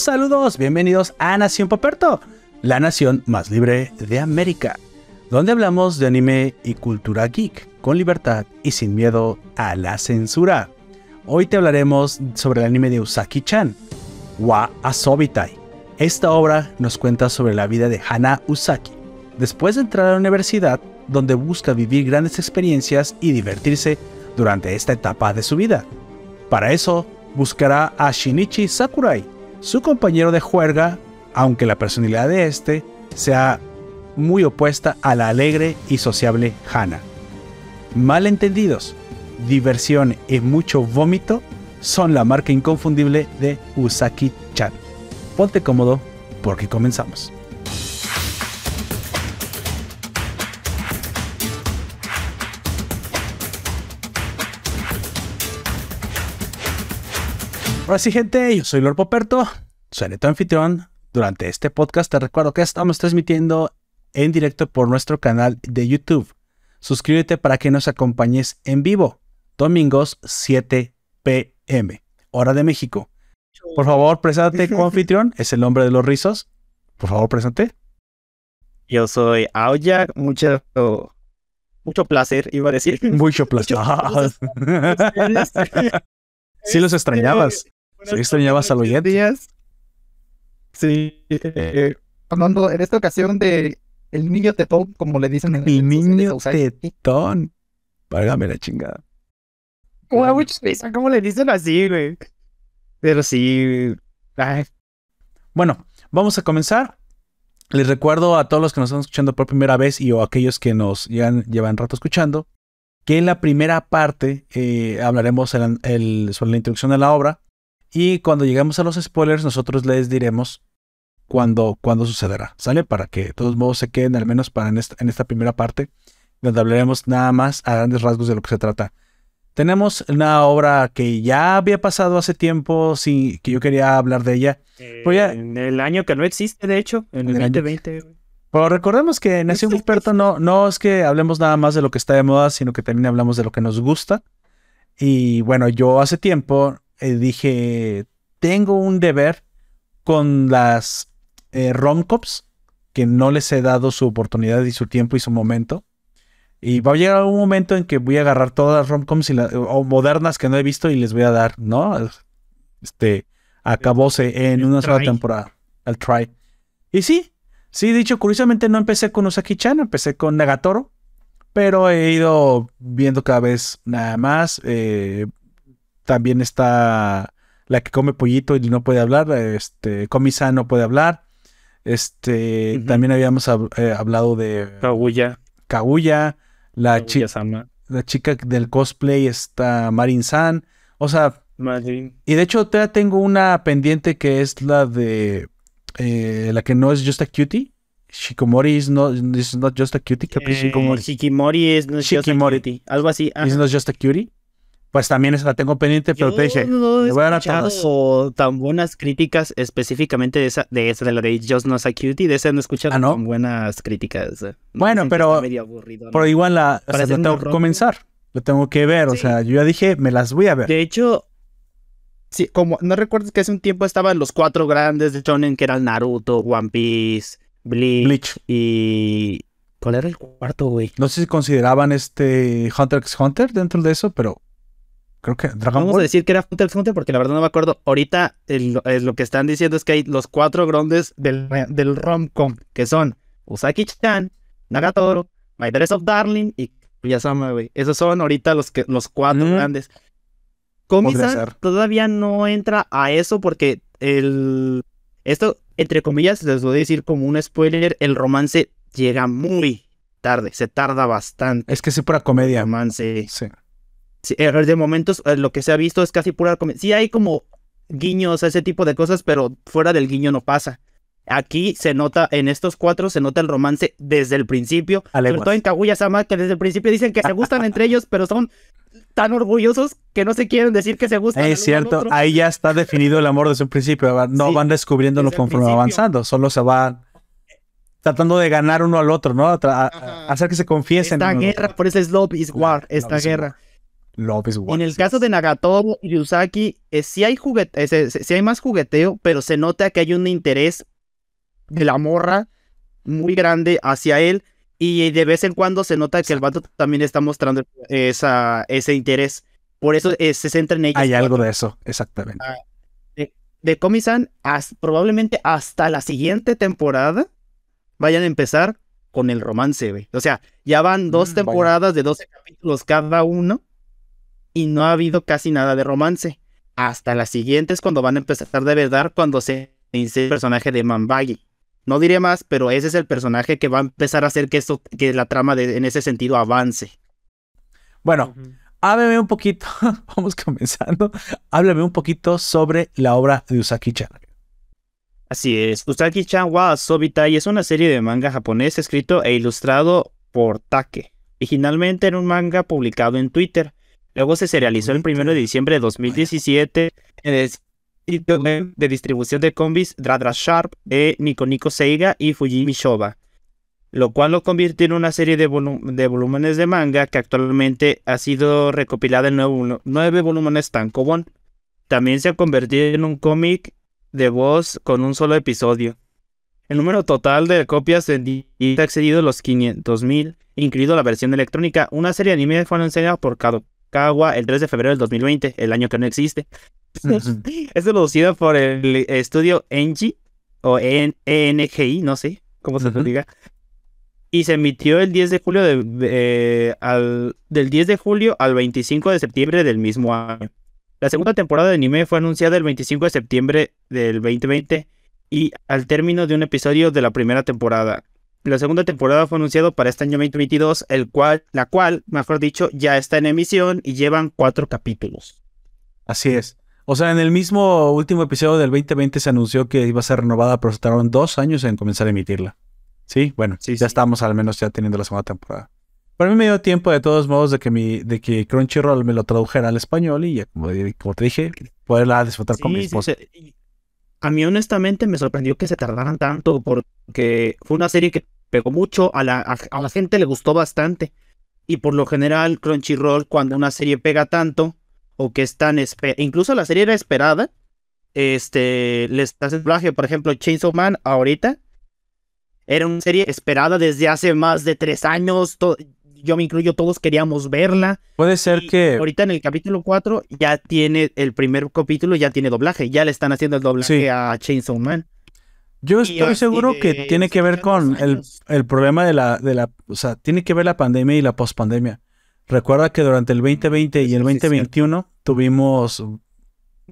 Saludos, bienvenidos a Nación Poperto, la nación más libre de América, donde hablamos de anime y cultura geek con libertad y sin miedo a la censura. Hoy te hablaremos sobre el anime de Usaki-chan, Wa Asobitai. Esta obra nos cuenta sobre la vida de Hana Usaki, después de entrar a la universidad donde busca vivir grandes experiencias y divertirse durante esta etapa de su vida. Para eso, buscará a Shinichi Sakurai, su compañero de juerga, aunque la personalidad de este sea muy opuesta a la alegre y sociable Hana. Malentendidos, diversión y mucho vómito son la marca inconfundible de Usaki-chan. Ponte cómodo porque comenzamos. Ahora sí, gente, yo soy Lord Poperto, soy tu anfitrión. Durante este podcast te recuerdo que estamos transmitiendo en directo por nuestro canal de YouTube. Suscríbete para que nos acompañes en vivo, domingos 7 pm, hora de México. Por favor, preséntate como anfitrión, es el nombre de los rizos. Por favor, preséntate. Yo soy Aoya, mucho, mucho placer, iba a decir. Mucho placer. sí los extrañabas. Sí extrañabas a los días. Sí. Eh, hablando en esta ocasión de el niño tetón, como le dicen en el niño tetón. Válgame la chingada. ¿Cómo le dicen así, güey? Pero sí. Bueno, vamos a comenzar. Les recuerdo a todos los que nos están escuchando por primera vez y o aquellos que nos llevan, llevan rato escuchando, que en la primera parte eh, hablaremos sobre la introducción de la obra y cuando lleguemos a los spoilers, nosotros les diremos cuándo, cuándo sucederá, ¿sale? Para que de todos modos se queden, al menos para en esta, primera parte, donde hablaremos nada más a grandes rasgos de lo que se trata. Tenemos una obra que ya había pasado hace tiempo, sí, que yo quería hablar de ella. en el año que no existe, de hecho, en, el 2020. Pero recordemos que Nación Experto no, no es que hablemos nada más de lo que está de moda, sino que también hablamos de lo que nos gusta. Y bueno, yo hace tiempo eh, dije, tengo un deber con las eh, romcops que no les he dado su oportunidad y su tiempo y su momento. Y va a llegar un momento en que voy a agarrar todas las romcoms o modernas que no he visto y les voy a dar, ¿no? Este, acabóse en una sola temporada. Al try. Y sí, sí, dicho, curiosamente no empecé con Usaki-chan, empecé con Nagatoro. Pero he ido viendo cada vez nada más. Eh, también está la que come pollito y no puede hablar. Este, Komisa no puede hablar. Este, también habíamos eh, hablado de Kaguya. Kaguya, la chica la chica del cosplay está Marin San, o sea, y de hecho todavía tengo una pendiente que es la de eh, la que no es Just a Cutie. Shikomori is not, not just a cutie. Eh, Shikimori is not just a cutie. Algo así. Is not just a cutie. Pues también esa la tengo pendiente, pero te dije, no le voy a dar a tan buenas críticas específicamente de esa, de esa, de la de Just No Cutie, de esa no he escuchado ¿Ah, tan buenas críticas. bueno, pero, pero igual la, o tengo que comenzar, lo tengo que ver, o sea, yo ya dije, me las voy a ver. De hecho, sí, como no recuerdas que hace un tiempo estaban los cuatro grandes de Shonen, que eran Naruto, One Piece, Bleach, Bleach. y... ¿Cuál era el cuarto, güey? No sé si consideraban este Hunter x Hunter dentro de eso, pero Creo que Dragon Vamos a decir que era Hunter x Hunter porque la verdad no me acuerdo. Ahorita lo que están diciendo es que hay los cuatro grandes del, del rom-com, que son Usaki-chan, Nagatoro, My Dress of Darling y Kuyasama, güey. Esos son ahorita los, que, los cuatro grandes. Komi-san todavía no entra a eso porque el... Esto, entre comillas, les voy a decir como un spoiler, el romance llega muy tarde, se tarda bastante. Es que es pura comedia. romance. Sí. Eh, de momentos eh, lo que se ha visto es casi pura comedia. Sí hay como guiños a ese tipo de cosas, pero fuera del guiño no pasa. Aquí se nota, en estos cuatro se nota el romance desde el principio. Sobre todo en Kaguya-sama, que desde el principio dicen que se gustan entre ellos, pero son tan orgullosos que no se quieren decir que se gustan. Es cierto, ahí ya está definido el amor desde un principio. No van descubriéndolo conforme avanzando, solo se van tratando de ganar uno al otro, ¿no? hacer que se confiesen. Esta guerra, por eso es love is war, esta guerra. Love is War. En el caso de Nagatoro y Ryusaki, eh, sí, hay juguete, eh, sí hay más jugueteo, pero se nota que hay un interés de la morra muy grande hacia él. Y de vez en cuando se nota que el vato también está mostrando esa, ese interés. Por eso eh, se centra en ella. Hay algo de eso, exactamente. Ah, de, de Komi-san, probablemente hasta la siguiente temporada vayan a empezar con el romance, güey. O sea, ya van dos Mm, temporadas de 12 capítulos cada uno y no ha habido casi nada de romance. Hasta las siguientes cuando van a empezar de verdad cuando se inicie el personaje de Manbagi. No diré más, pero ese es el personaje que va a empezar a hacer que esto, que la trama de- en ese sentido avance. Bueno, háblame un poquito, vamos comenzando. Háblame un poquito sobre la obra de Usaki-chan. Así es, Usagi-chan wa Sobitai es una serie de manga japonés escrito e ilustrado por Take. Originalmente era un manga publicado en Twitter. Luego se serializó el 1 de diciembre de 2017 en el sitio web de distribución de combis Dradra Sharp de Nico Nico Seiga y Fujimi Shoba, lo cual lo convirtió en una serie de, volúmenes de manga que actualmente ha sido recopilada en nueve, nueve volúmenes tankobon. También se ha convertido en un cómic de voz con un solo episodio. El número total de copias ha excedido los 500.000, incluido la versión electrónica. Una serie de anime fue anunciada por Kadokawa el 3 de febrero del 2020, el año que no existe. Es producida por el estudio Engie o EN ENGI, no sé cómo se diga. Y se emitió el 10 de julio de- de- al, del 10 de julio al 25 de septiembre del mismo año. La segunda temporada de anime fue anunciada el 25 de septiembre del 2020 y al término de un episodio de la primera temporada. La segunda temporada fue anunciada para este año 2022, el cual, la cual, mejor dicho, ya está en emisión y llevan cuatro capítulos. Así es. O sea, en el mismo último episodio del 2020 se anunció que iba a ser renovada, pero se tardaron dos años en comenzar a emitirla. Sí, bueno, Sí, ya sí. estamos al menos ya teniendo la segunda temporada. Pero a mí me dio tiempo de todos modos de que mi, de que Crunchyroll me lo tradujera al español y ya como, como te dije, poderla disfrutar con mi Sí, sí, esposa. se- y a mí honestamente me sorprendió que se tardaran tanto porque fue una serie que pegó mucho, a la, a, la gente le gustó bastante. Y por lo general Crunchyroll cuando una serie pega tanto o que es tan incluso la serie era esperada, este les hace doblaje, por ejemplo, Chainsaw Man ahorita era una serie esperada desde hace más de tres años, yo me incluyo, todos queríamos verla. Puede ser Y que Ahorita en el capítulo 4 ya tiene el primer capítulo, ya tiene doblaje. Ya le están haciendo el doblaje Sí. a Chainsaw Man. yo estoy seguro que tiene que ver con el, el problema de la, de la, o sea, tiene que ver la pandemia y la pospandemia. Recuerda que durante el 2020 y el Eso sí es 2021 tuvimos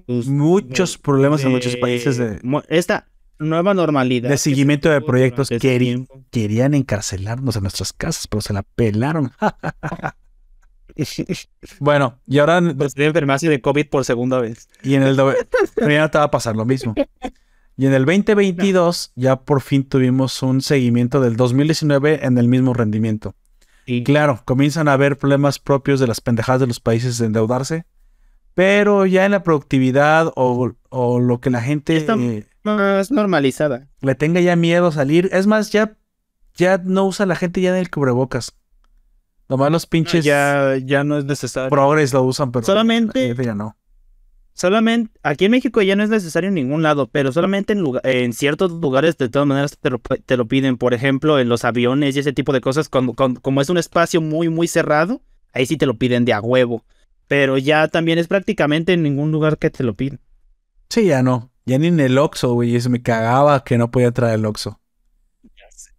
Pues, muchos de- problemas en muchos países de, Esta nueva normalidad. de seguimiento se de proyectos querían encarcelarnos en nuestras casas, pero se la pelaron. bueno, y ahora Pues de enfermarse de COVID por segunda vez. y en el no te va a pasar lo mismo. Y en el 2022 ya por fin tuvimos un seguimiento del 2019 en el mismo rendimiento. Y Claro, comienzan a haber problemas propios de las pendejadas de los países de endeudarse, pero ya en la productividad o, o lo que la gente eh, más normalizada. le tenga ya miedo salir. Es más, ya, ya no usa la gente ya en el cubrebocas. Nomás los pinches Ya, ya no es necesario. progres lo usan, pero Solamente- ya no. Solamente, aquí en México ya no es necesario en ningún lado, pero solamente en, lugar- en ciertos lugares de todas maneras te lo, te lo piden. Por ejemplo, en los aviones y ese tipo de cosas, cuando- cuando- como es un espacio muy, muy cerrado, ahí sí te lo piden de a huevo. Pero ya también es prácticamente en ningún lugar que te lo piden. Sí, ya no. Ya ni en el Oxxo, güey. Eso me cagaba que no podía traer el Oxxo.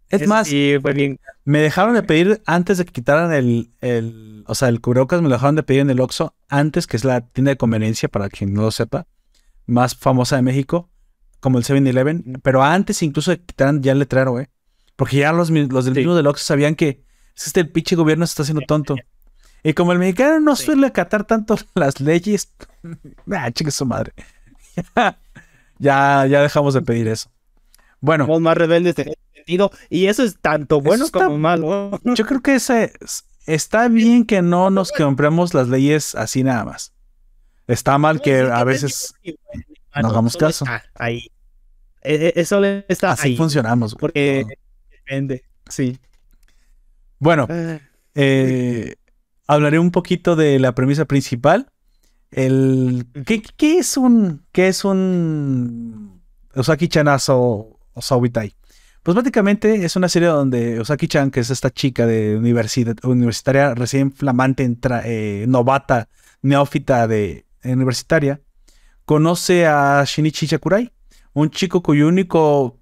Es más, Sí, fue bien. me dejaron de pedir antes de que quitaran el, el o sea, el cubrebocas me lo dejaron de pedir en el Oxxo antes, que es la tienda de conveniencia, para quien no lo sepa, más famosa de México, como el 7-Eleven, pero antes incluso de que quitaran ya el letrero, güey. Porque ya los, los del Sí. mismo del Oxxo sabían que es este el pinche gobierno se está haciendo tonto. Y como el mexicano no Sí. suele acatar tanto las leyes, ah, chingue su madre. ya, ya dejamos de pedir eso. Bueno, Somos más rebeldes en ese sentido. Y eso es tanto bueno está- como malo. Yo creo que ese está bien que no nos compremos las leyes así nada más. Está mal que a veces no hagamos caso. Ahí. Eso le está así ahí. funcionamos. güey. Porque depende. Sí. Bueno, Ah, eh, hablaré un poquito de la premisa principal. El, ¿qué, qué es un qué es un Osaki Chanazo o Saubitai? Pues prácticamente es una serie donde Osaki-chan, que es esta chica de universidad, universitaria recién flamante, eh, novata, neófita de universitaria, conoce a Shinichi Sakurai, un chico cuyo único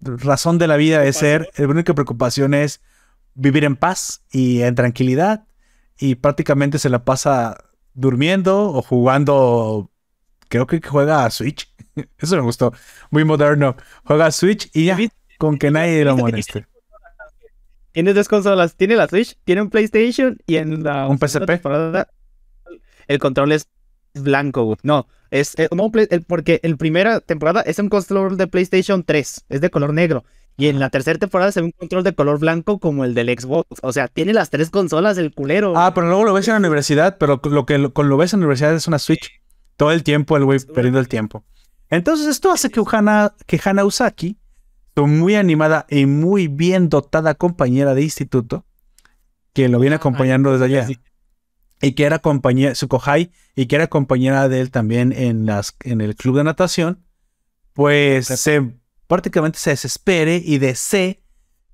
razón de la vida es ser, la única preocupación es vivir en paz y en tranquilidad y prácticamente se la pasa durmiendo o jugando, creo que juega a Switch. Eso me gustó, muy moderno. Juega a Switch y ya, con que nadie lo moleste. Tiene dos consolas, tiene la Switch, tiene un PlayStation y en la un PSP. El control es blanco, no, es eh, porque el primera temporada es un control de PlayStation 3, es de color negro. Y en la tercera temporada se ve un control de color blanco como el del Xbox. O sea, tiene las tres consolas el culero. Ah, pero luego lo ves en la universidad, pero lo que lo, lo ves en la universidad es una Switch. Todo el tiempo el güey perdiendo el tiempo. Entonces esto hace que Hana, que Hana Usaki, su muy animada y muy bien dotada compañera de instituto, que lo viene ah, acompañando desde allá, y que era compañera, su kohai, y que era compañera de él también en, las, en el club de natación, pues se, prácticamente se desespere y desee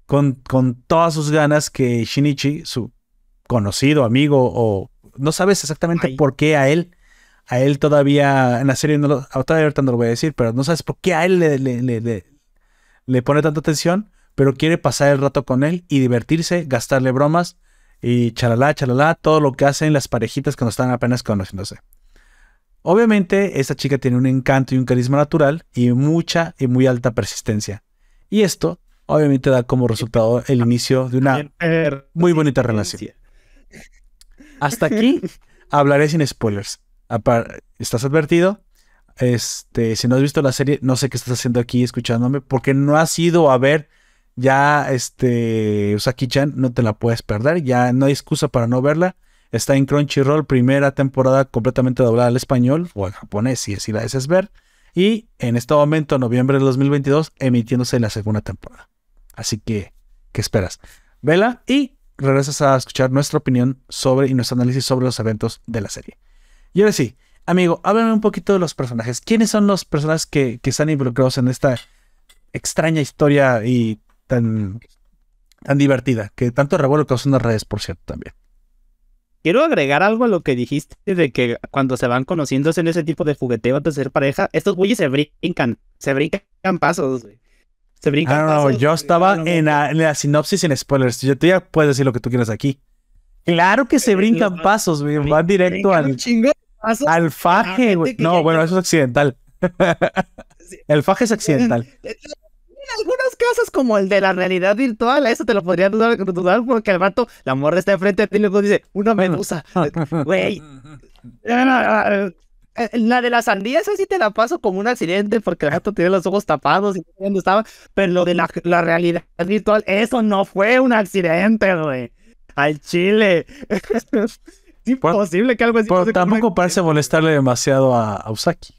con, con todas sus ganas que Shinichi, su conocido amigo, o no sabes exactamente por qué a él, a él todavía en la serie, no lo, todavía ahorita no lo voy a decir, pero no sabes por qué a él le, le, le pone tanta atención, pero quiere pasar el rato con él y divertirse, gastarle bromas y chalala, chalala, todo lo que hacen las parejitas cuando están apenas conociéndose. Obviamente, esta chica tiene un encanto y un carisma natural y mucha y muy alta persistencia. Y esto, obviamente, da como resultado el inicio de una muy bonita relación. Hasta aquí hablaré sin spoilers. ¿Estás advertido? Este, si no has visto la serie, no sé qué estás haciendo aquí escuchándome, porque no has ido a ver ya este Usaki-chan, no te la puedes perder, ya no hay excusa para no verla. Está en Crunchyroll, primera temporada completamente doblada al español o al japonés, si así la deseas ver. Y en este momento, noviembre de 2022, emitiéndose la segunda temporada. Así que, ¿qué esperas? Vela y regresas a escuchar nuestra opinión sobre y nuestro análisis sobre los eventos de la serie. Y ahora sí, amigo, háblame un poquito de los personajes. ¿Quiénes son los personajes que, que están involucrados en esta extraña historia y tan, tan divertida, que tanto revuelo causó en las redes, por cierto, también. Quiero agregar algo a lo que dijiste de que cuando se van conociendo en ese tipo de jugueteo de ser pareja, estos güeyes se brincan, se brincan pasos, Se brincan no, yo estaba en la, sinopsis en spoilers. Yo te ya puedes decir lo que tú quieras aquí. Claro que se brincan pasos, güey. Van directo al, al faje, güey. No, bueno, eso es accidental. el faje es accidental algunos casos, como el de la realidad virtual, eso te lo podría dudar, dudar porque el rato, la morra está enfrente de ti y luego dice, una medusa. Güey. La de la sandía, esa sí te la paso como un accidente porque el gato tiene los ojos tapados y no estaba. Pero lo de la, la realidad virtual, eso no fue un accidente, güey. Al chile. es imposible que algo así Pero tampoco parece molestarle demasiado a, Usaki.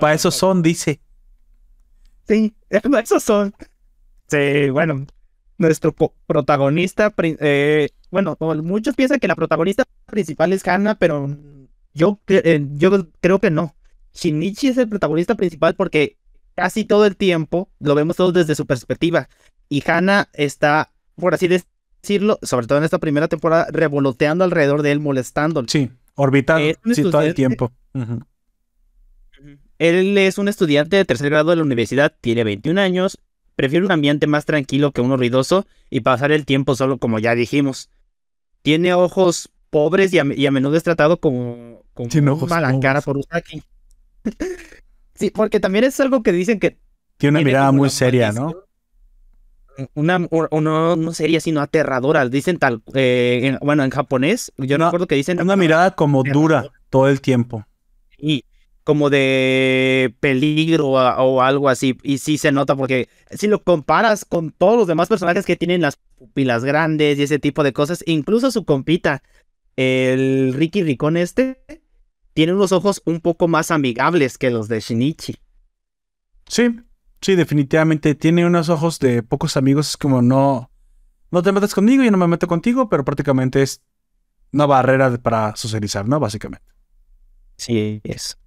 para eso son, dice. Sí, esos son. Sí, bueno, nuestro protagonista, eh, bueno, muchos piensan que la protagonista principal es Hannah, pero yo, eh, yo creo que no. Shinichi es el protagonista principal porque casi todo el tiempo lo vemos todo desde su perspectiva. Y Hannah está, por así decirlo, sobre todo en esta primera temporada, revoloteando alrededor de él, molestándolo. Sí, orbitando sí, todo el tiempo. Él es un estudiante de tercer grado de la universidad, tiene 21 años, prefiere un ambiente más tranquilo que uno ruidoso y pasar el tiempo solo como ya dijimos. Tiene ojos pobres y a, menudo es tratado como, como mala cara por Usaki. sí, porque también es algo que dicen que... Tiene una mirada muy seria, ¿no? Una, no, no seria, sino aterradora. Dicen tal, eh, bueno, en japonés, yo no recuerdo que dicen... Una mirada como dura todo el tiempo. Y como de peligro o, algo así. Y sí se nota porque si lo comparas con todos los demás personajes que tienen las pupilas grandes y ese tipo de cosas, incluso su compita, el Ricky Ricón este, tiene unos ojos un poco más amigables que los de Shinichi. Sí, sí, definitivamente. Tiene unos ojos de pocos amigos, es como no... no te metes conmigo, yo no me meto contigo, pero prácticamente es una barrera para socializar, ¿no? Básicamente. Sí, es.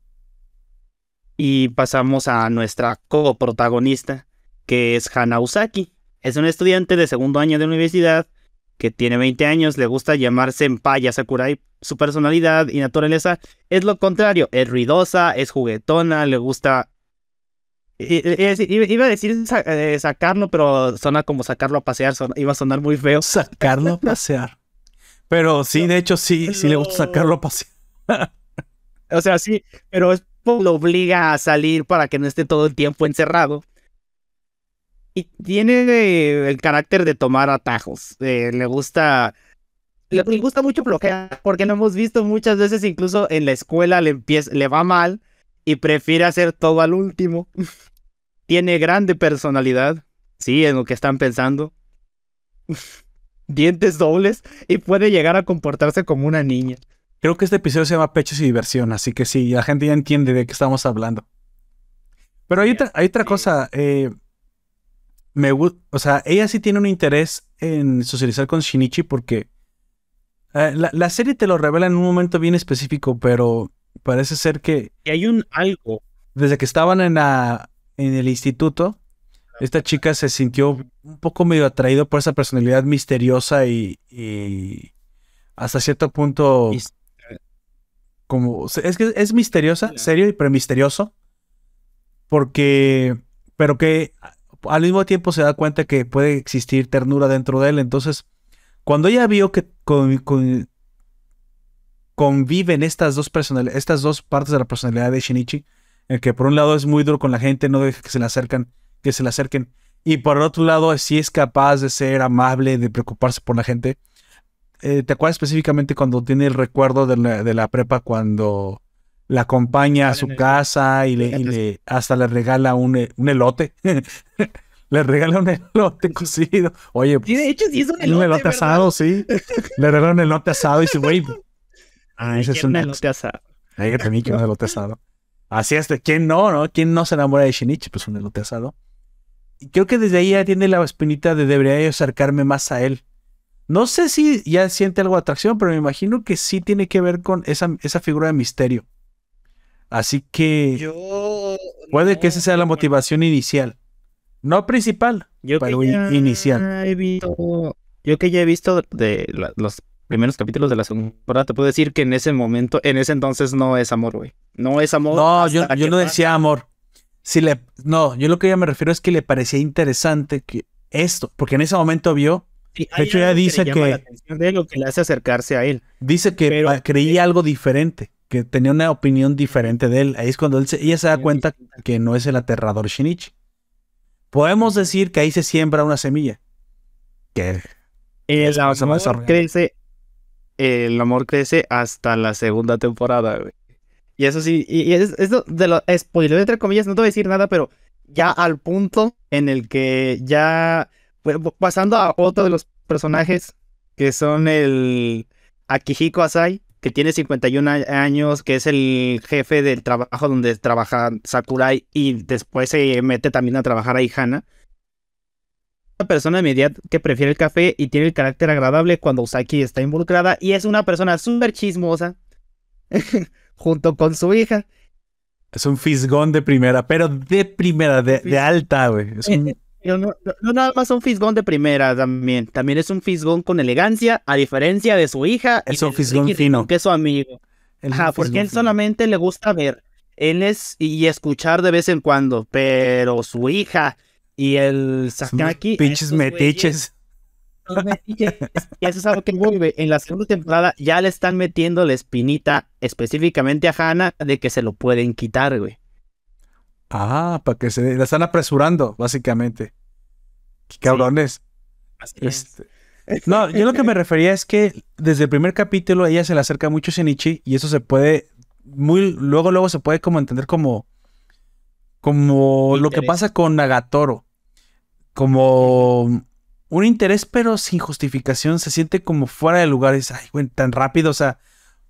Y pasamos a nuestra coprotagonista, que es Hana Usaki. Es un estudiante de segundo año de universidad que tiene 20 años, le gusta llamarse Empaya Sakurai. Su personalidad y naturaleza es lo contrario, es ruidosa, es juguetona, le gusta... Iba a decir eh, sacarlo, pero suena como sacarlo a pasear, iba a sonar muy feo. Sacarlo a pasear. Pero sí, de hecho, sí, sí le gusta sacarlo a pasear. o sea, sí, pero es lo obliga a salir para que no esté todo el tiempo encerrado. Y tiene el carácter de tomar atajos. Eh, le gusta. Le, gusta mucho bloquear, porque lo hemos visto muchas veces, incluso en la escuela le, empieza, le va mal y prefiere hacer todo al último. tiene grande personalidad, sí, en lo que están pensando. Dientes dobles y puede llegar a comportarse como una niña. Creo que este episodio se llama Pechos y Diversión, así que sí, la gente ya entiende de qué estamos hablando. Pero hay otra, hay otra cosa. Eh, me, o sea, ella sí tiene un interés en socializar con Shinichi porque eh, la, serie te lo revela en un momento bien específico, pero parece ser que... Y hay un algo. Desde que estaban en, la, en el instituto, esta chica se sintió un poco medio atraído por esa personalidad misteriosa y, y hasta cierto punto como es que es misteriosa, serio y misterioso. Porque pero que al mismo tiempo se da cuenta que puede existir ternura dentro de él, entonces cuando ella vio que conviven estas dos personalidades, estas dos partes de la personalidad de Shinichi, en que por un lado es muy duro con la gente, no deja que se le acercan, que se le acerquen, y por el otro lado sí es capaz de ser amable, de preocuparse por la gente. Eh, ¿te acuerdas específicamente cuando tiene el recuerdo de la, prepa cuando la acompaña a su casa y le, hasta le regala un, eh, elote? le regala un elote cocido. Oye, pues, de hecho sí es un elote, un elote asado, sí. le regala un elote asado y dice, güey, Ay, ese es un elote asado. Ay, también que un elote asado. Así es, ¿quién no, no? ¿Quién no se enamora de Shinichi? Pues un elote asado. Y creo que desde ahí ya tiene la espinita de debería acercarme más a él. No sé si ya siente algo de atracción, pero me imagino que sí tiene que ver con esa, esa figura de misterio. Así que yo, puede que esa sea la motivación inicial. No principal, yo pero inicial. yo que ya he visto de los primeros capítulos de la segunda temporada, te puedo decir que en ese momento, en ese entonces no es amor, güey. No es amor. No, yo, yo no decía amor. Si le, no, yo lo que ya me refiero es que le parecía interesante que esto, porque en ese momento vio de hecho, ella dice que. de lo que le hace acercarse a él. Dice que creía algo diferente, que tenía una opinión diferente de él. Ahí es cuando ella se da cuenta que no es el aterrador Shinichi. Podemos decir que ahí se siembra una semilla. Que el amor crece. El amor crece hasta la segunda temporada, Y eso sí, y, es, eso de lo spoiler entre comillas, no te voy a decir nada, pero ya al punto en el que ya pasando a otro de los personajes que son el Akihiko Asai, que tiene 51 años, que es el jefe del trabajo donde trabaja Sakurai y después se mete también a trabajar a Ihana. Una persona media que prefiere el café y tiene el carácter agradable cuando Usaki está involucrada y es una persona súper chismosa junto con su hija. Es un fisgón de primera, pero de primera, de, alta, güey. Es un... No, no, nada más un fisgón de primera también. También es un fisgón con elegancia, a diferencia de su hija. Es un fisgón fino. Que es su amigo. Ajá, porque él solamente le gusta ver. Él es y escuchar de vez en cuando. Pero su hija y el Sakaki. Pinches metiches. Y eso es algo que vuelve. En la segunda temporada ya le están metiendo la espinita específicamente a Hannah de que se lo pueden quitar, güey. Ah, para que se la están apresurando, básicamente. Qué cabrones. Este, no, yo lo que me refería es que desde el primer capítulo ella se le acerca mucho a Shinichi y eso se puede muy luego luego se puede como entender como como lo que pasa con Nagatoro. Como un interés pero sin justificación, se siente como fuera de lugar, es ay, güey, tan rápido, o sea,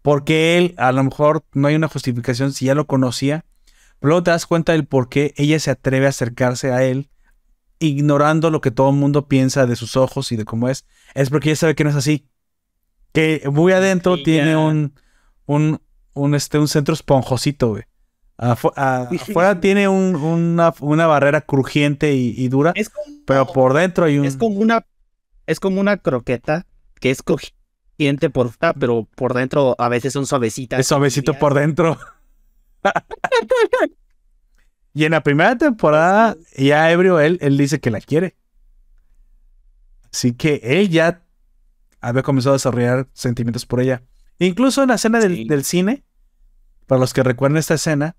porque él a lo mejor no hay una justificación si ya lo conocía pero luego te das cuenta del por qué ella se atreve a acercarse a él ignorando lo que todo el mundo piensa de sus ojos y de cómo es, es porque ella sabe que no es así. Que muy adentro tiene un, un, un, este, un centro esponjosito, güey. afuera tiene una, una, barrera crujiente y, dura, pero por dentro hay un... Es como una, es como una croqueta que es crujiente por fuera, pero por dentro a veces son suavecitas. Es suavecito por dentro. Y en la primera temporada, ya ebrio, él, él dice que la quiere. Así que él ya había comenzado a desarrollar sentimientos por ella. Incluso en la escena del, cine, para los que recuerden esta escena,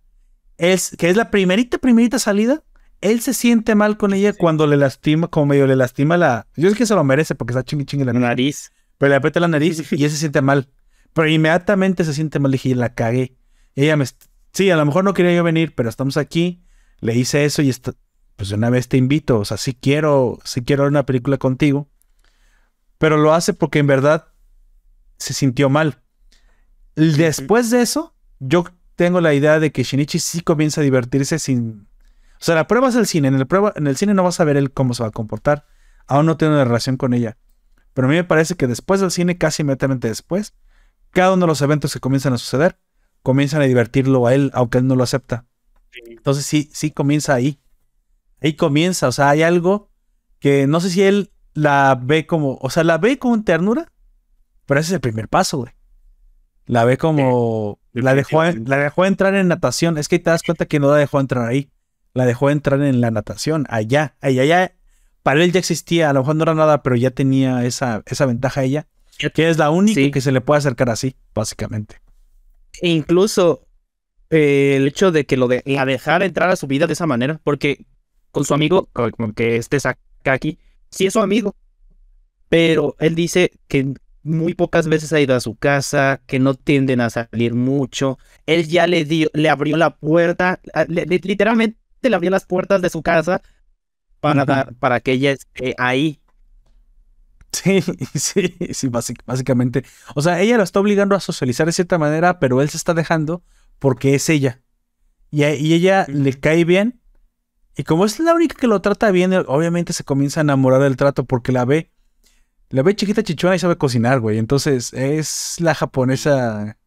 es que es la primerita, primerita salida. Él se siente mal con ella cuando le lastima, como medio le lastima la. Yo sé que se lo merece porque está chingui chingue la nariz. Pero le aprieta la nariz y él se siente mal. Pero inmediatamente se siente mal. Dije, la cagué. ella me. Sí, a lo mejor no quería yo venir, pero estamos aquí. Le hice eso y está, pues una vez te invito. O sea, sí quiero, sí quiero ver una película contigo. Pero lo hace porque en verdad se sintió mal. Después de eso, yo tengo la idea de que Shinichi sí comienza a divertirse sin. O sea, la prueba es el cine. En el, prueba, en el cine no vas a ver él cómo se va a comportar. Aún no tiene una relación con ella. Pero a mí me parece que después del cine, casi inmediatamente después, cada uno de los eventos que comienzan a suceder, comienzan a divertirlo a él, aunque él no lo acepta. Entonces sí, sí comienza ahí. Ahí comienza. O sea, hay algo que no sé si él la ve como. O sea, la ve con ternura. Pero ese es el primer paso, güey. La ve como. la, dejó, la dejó entrar en natación. Es que te das cuenta que no la dejó entrar ahí. La dejó entrar en la natación. Allá. Allá, allá. Para él ya existía. A lo mejor no era nada, pero ya tenía esa, esa ventaja ella. Que es la única que se le puede acercar así, básicamente. E incluso eh, el hecho de que lo de la dejara entrar a su vida de esa manera. Porque con su amigo, como que este aquí, sí es su amigo. Pero él dice que muy pocas veces ha ido a su casa, que no tienden a salir mucho. Él ya le dio, le abrió la puerta, literalmente le abrió las puertas de su casa para, para que ella esté ahí. Sí, sí, sí, básicamente. O sea, ella lo está obligando a socializar de cierta manera, pero él se está dejando porque es ella. Y, y ella le cae bien. Y como es la única que lo trata bien, obviamente se comienza a enamorar del trato porque la ve la ve chiquita chichona y sabe cocinar, güey. Entonces es la japonesa.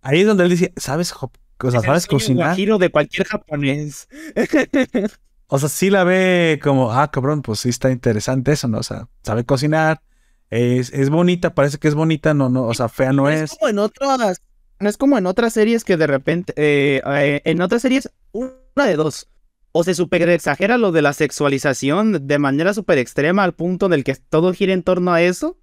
Ahí es donde él dice, ¿sabes, o sea, ¿sabes cocinar? giro de cualquier japonés. o sea, sí la ve como, ah, cabrón, pues sí está interesante eso, ¿no? O sea, sabe cocinar, es, es bonita, parece que es bonita, no, no, o sea, fea no, es. Es como en otras, no es como en otras series que de repente, eh, eh, en otras series, una de dos o se super exagera lo de la sexualización de manera súper extrema al punto del que todo gira en torno a eso,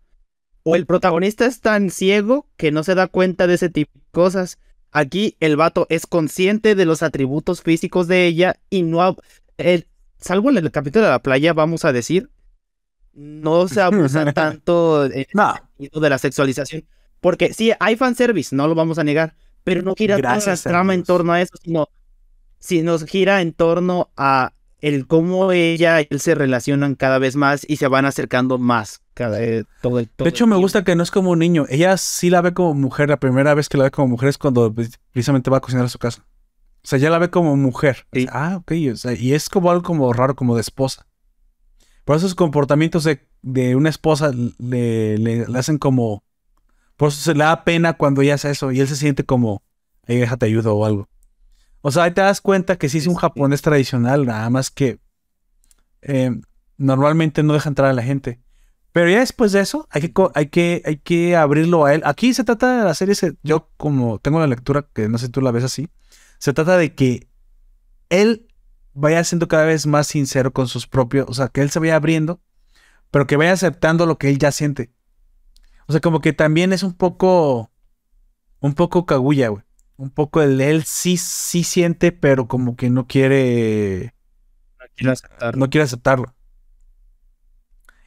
o el protagonista es tan ciego que no se da cuenta de ese tipo de cosas. Aquí el vato es consciente de los atributos físicos de ella y no... salvo en el capítulo de la playa, vamos a decir, no se abusa tanto de, de la sexualización. Porque sí, hay fanservice, no lo vamos a negar, pero no gira toda la trama en torno a eso, sino si nos gira en torno a el cómo ella y él se relacionan cada vez más y se van acercando más cada, eh, todo el De hecho, me gusta que no es como un niño. Ella sí la ve como mujer. La primera vez que la ve como mujer es cuando pues, precisamente va a cocinar a su casa. O sea, ya la ve como mujer. ah, ok. y es como algo como raro, como de esposa. Por esos comportamientos de, de una esposa le, le, hacen como... Por eso se le da pena cuando ella hace eso y él se siente como, hey, déjate ayudo o algo. O sea, ahí te das cuenta que sí es un japonés tradicional, nada más que eh, normalmente no deja entrar a la gente. Pero ya después de eso, hay que, hay que, hay que abrirlo a él. Aquí se trata de la serie, yo como tengo la lectura, que no sé si tú la ves así, se trata de que él vaya siendo cada vez más sincero con sus propios, o sea, que él se vaya abriendo, pero que vaya aceptando lo que él ya siente. O sea, como que también es un poco, un poco cagulla, güey un poco el él sí, sí siente, pero como que no quiere. No quiere aceptarlo. No quiere aceptarlo.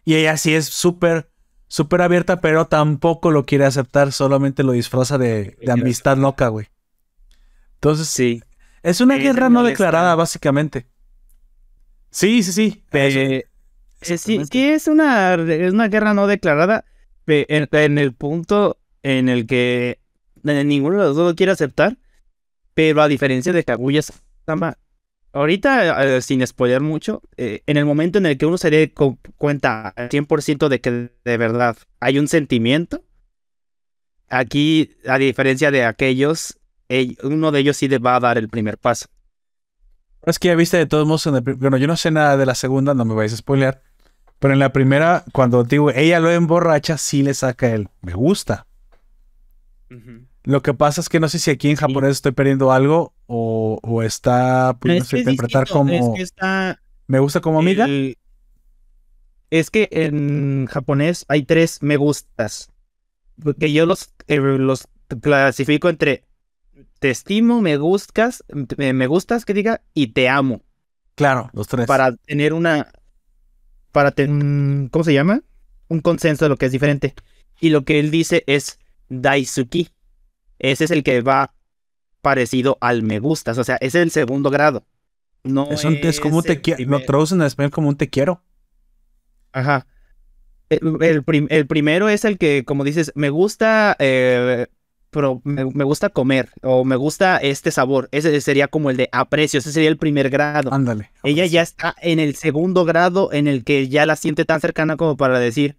Y ella sí es súper, súper abierta, pero tampoco lo quiere aceptar, solamente lo disfraza de, amistad loca, güey. Entonces, sí. Es una guerra no declarada, básicamente. Sí, sí, sí. Eh, sí, sí, es una, es una guerra no declarada en el punto en el que ninguno de los dos lo quiere aceptar, pero a diferencia de Kaguya-sama, ahorita, eh, sin spoiler mucho, eh, en el momento en el que uno se dé cu- cuenta al 100% de que de verdad hay un sentimiento, aquí, a diferencia de aquellos, ell- uno de ellos sí le va a dar el primer paso. Es que ya viste de todos modos en el Bueno, yo no sé nada de la segunda, no me vais a spoilear. Pero en la primera, cuando digo ella lo emborracha, sí le saca el me gusta. Lo que pasa es que no sé si aquí en japonés estoy perdiendo algo o, o está pudiendo Es que es interpretar distinto, como es que está me gusta como amiga. el- es que en japonés hay tres me gustas. Que yo los, eh, los clasifico entre te estimo, me gustas, me me gustas que diga y te amo. Claro, los tres. Para tener una. Para tener. ¿Cómo se llama? Un consenso de lo que es diferente. Y lo que él dice es Daisuki. Ese es el que va parecido al me gustas. O sea, ese es el segundo grado. No es, un- es como un te quiero. Lo traducen en español como un te quiero. Ajá. El, el prim- el primero es el que, como dices, me gusta, eh, pero me, me gusta comer o me gusta este sabor. Ese sería como el de aprecio, ese sería el primer grado. Ándale. Ella ya está en el segundo grado en el que ya la siente tan cercana como para decir,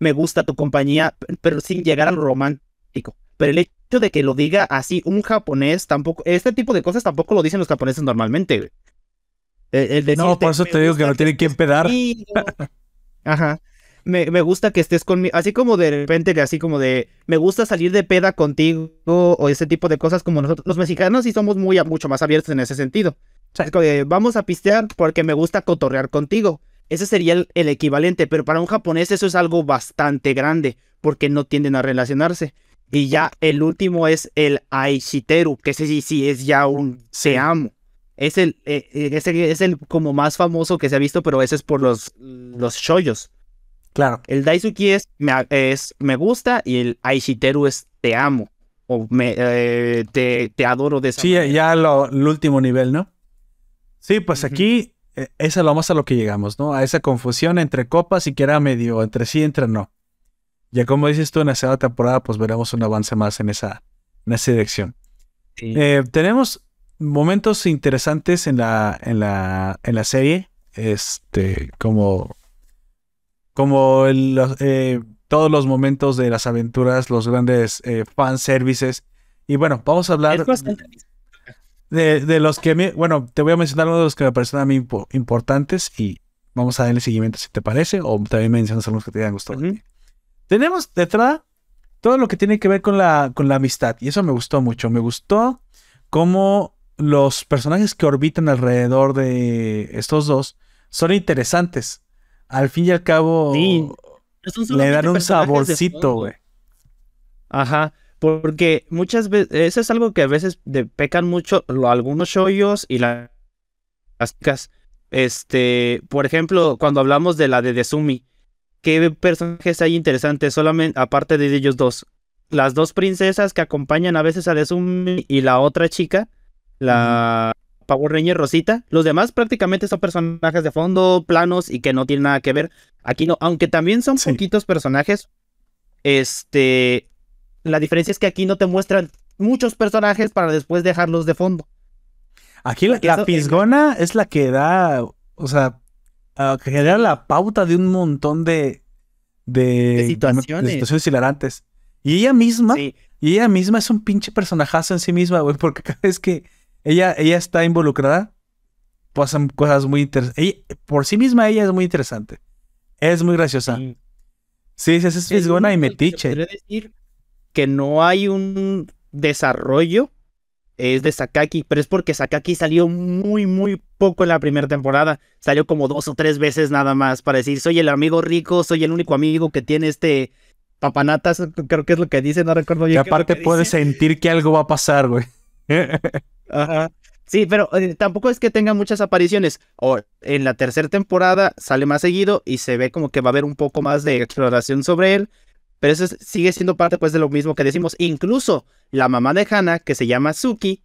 me gusta tu compañía, pero sin llegar al romántico. Pero el hecho de que lo diga así un japonés tampoco, este tipo de cosas tampoco lo dicen los japoneses normalmente. El- No, por eso "Me te digo que no tiene quien pedar. conmigo". Ajá. Me, me gusta que estés conmigo. Así como de repente, así como de. Me gusta salir de peda contigo. O ese tipo de cosas como nosotros. Los mexicanos sí somos muy, mucho más abiertos en ese sentido. Es como de, vamos a pistear porque me gusta cotorrear contigo. Ese sería el, el equivalente. Pero para un japonés eso es algo bastante grande. Porque no tienden a relacionarse. Y ya el último es el Aishiteru. Que ese sí, sí es ya un se amo. Es el, eh, eh, es el como más famoso que se ha visto, pero ese es por los, los shoyos. Claro. El Daisuki es me, es me gusta y el Aishiteru es te amo. O me, eh, te, te adoro de esa Sí, ya, manera. ya lo, el último nivel, ¿no? Sí, pues aquí eh, es a lo más a lo que llegamos, ¿no? A esa confusión entre copas y que era medio entre sí entre no. Ya como dices tú, en la segunda temporada, pues veremos un avance más en esa, en esa dirección. Sí. Eh, tenemos momentos interesantes en la, en la, en la serie. Este, como, como el- eh, todos los momentos de las aventuras, los grandes eh, fan services. Y bueno, vamos a hablar de, de los que, me- bueno, te voy a mencionar uno de los que me parecen a mí impo- importantes y vamos a darle seguimiento si te parece, o también mencionas algunos que te hayan gustado. Tenemos detrás todo lo que tiene que ver con la, con la amistad, y eso me gustó mucho. Me gustó cómo los personajes que orbitan alrededor de estos dos son interesantes. Al fin y al cabo, Sí, No son le dan un saborcito, güey. Ajá, porque muchas veces, eso es algo que a veces de- pecan mucho lo- algunos shoyos y la- las chicas. Este, por ejemplo, cuando hablamos de la de Desumi, ¿qué personajes hay interesantes? Solamente, aparte de ellos dos. Las dos princesas que acompañan a veces a Desumi y la otra chica, la Power Ranger Rosita. Los demás prácticamente son personajes de fondo, planos y que no tienen nada que ver. Aquí no, aunque también son Sí. poquitos personajes, este, la diferencia es que aquí no te muestran muchos personajes para después dejarlos de fondo. Aquí la, la fisgona es la que da, o sea, que genera la pauta de un montón de, de, De situaciones. de situaciones hilarantes. Y ella misma, Sí, y ella misma es un pinche personajazo en sí misma, güey, porque cada vez que ella, ella está involucrada, pasan cosas muy interesantes. Por sí misma ella es muy interesante. Es muy graciosa. sí. Sí, sí, es fisgona y metiche. podría decir que no hay un desarrollo es de Sakaki, pero es porque Sakaki salió muy, muy poco en la primera temporada. Salió como dos o tres veces nada más para decir, soy el amigo rico, soy el único amigo que tiene este papanatas, creo que es lo que dice, no recuerdo Y bien. lo aparte puedes sentir que algo va a pasar, güey. Ajá. Sí, pero eh, tampoco es que tenga muchas apariciones. O en la tercera temporada sale más seguido y se ve como que va a haber un poco más de exploración sobre él. Pero eso es- sigue siendo parte pues de lo mismo que decimos. Incluso la mamá de Hannah, que se llama Suki,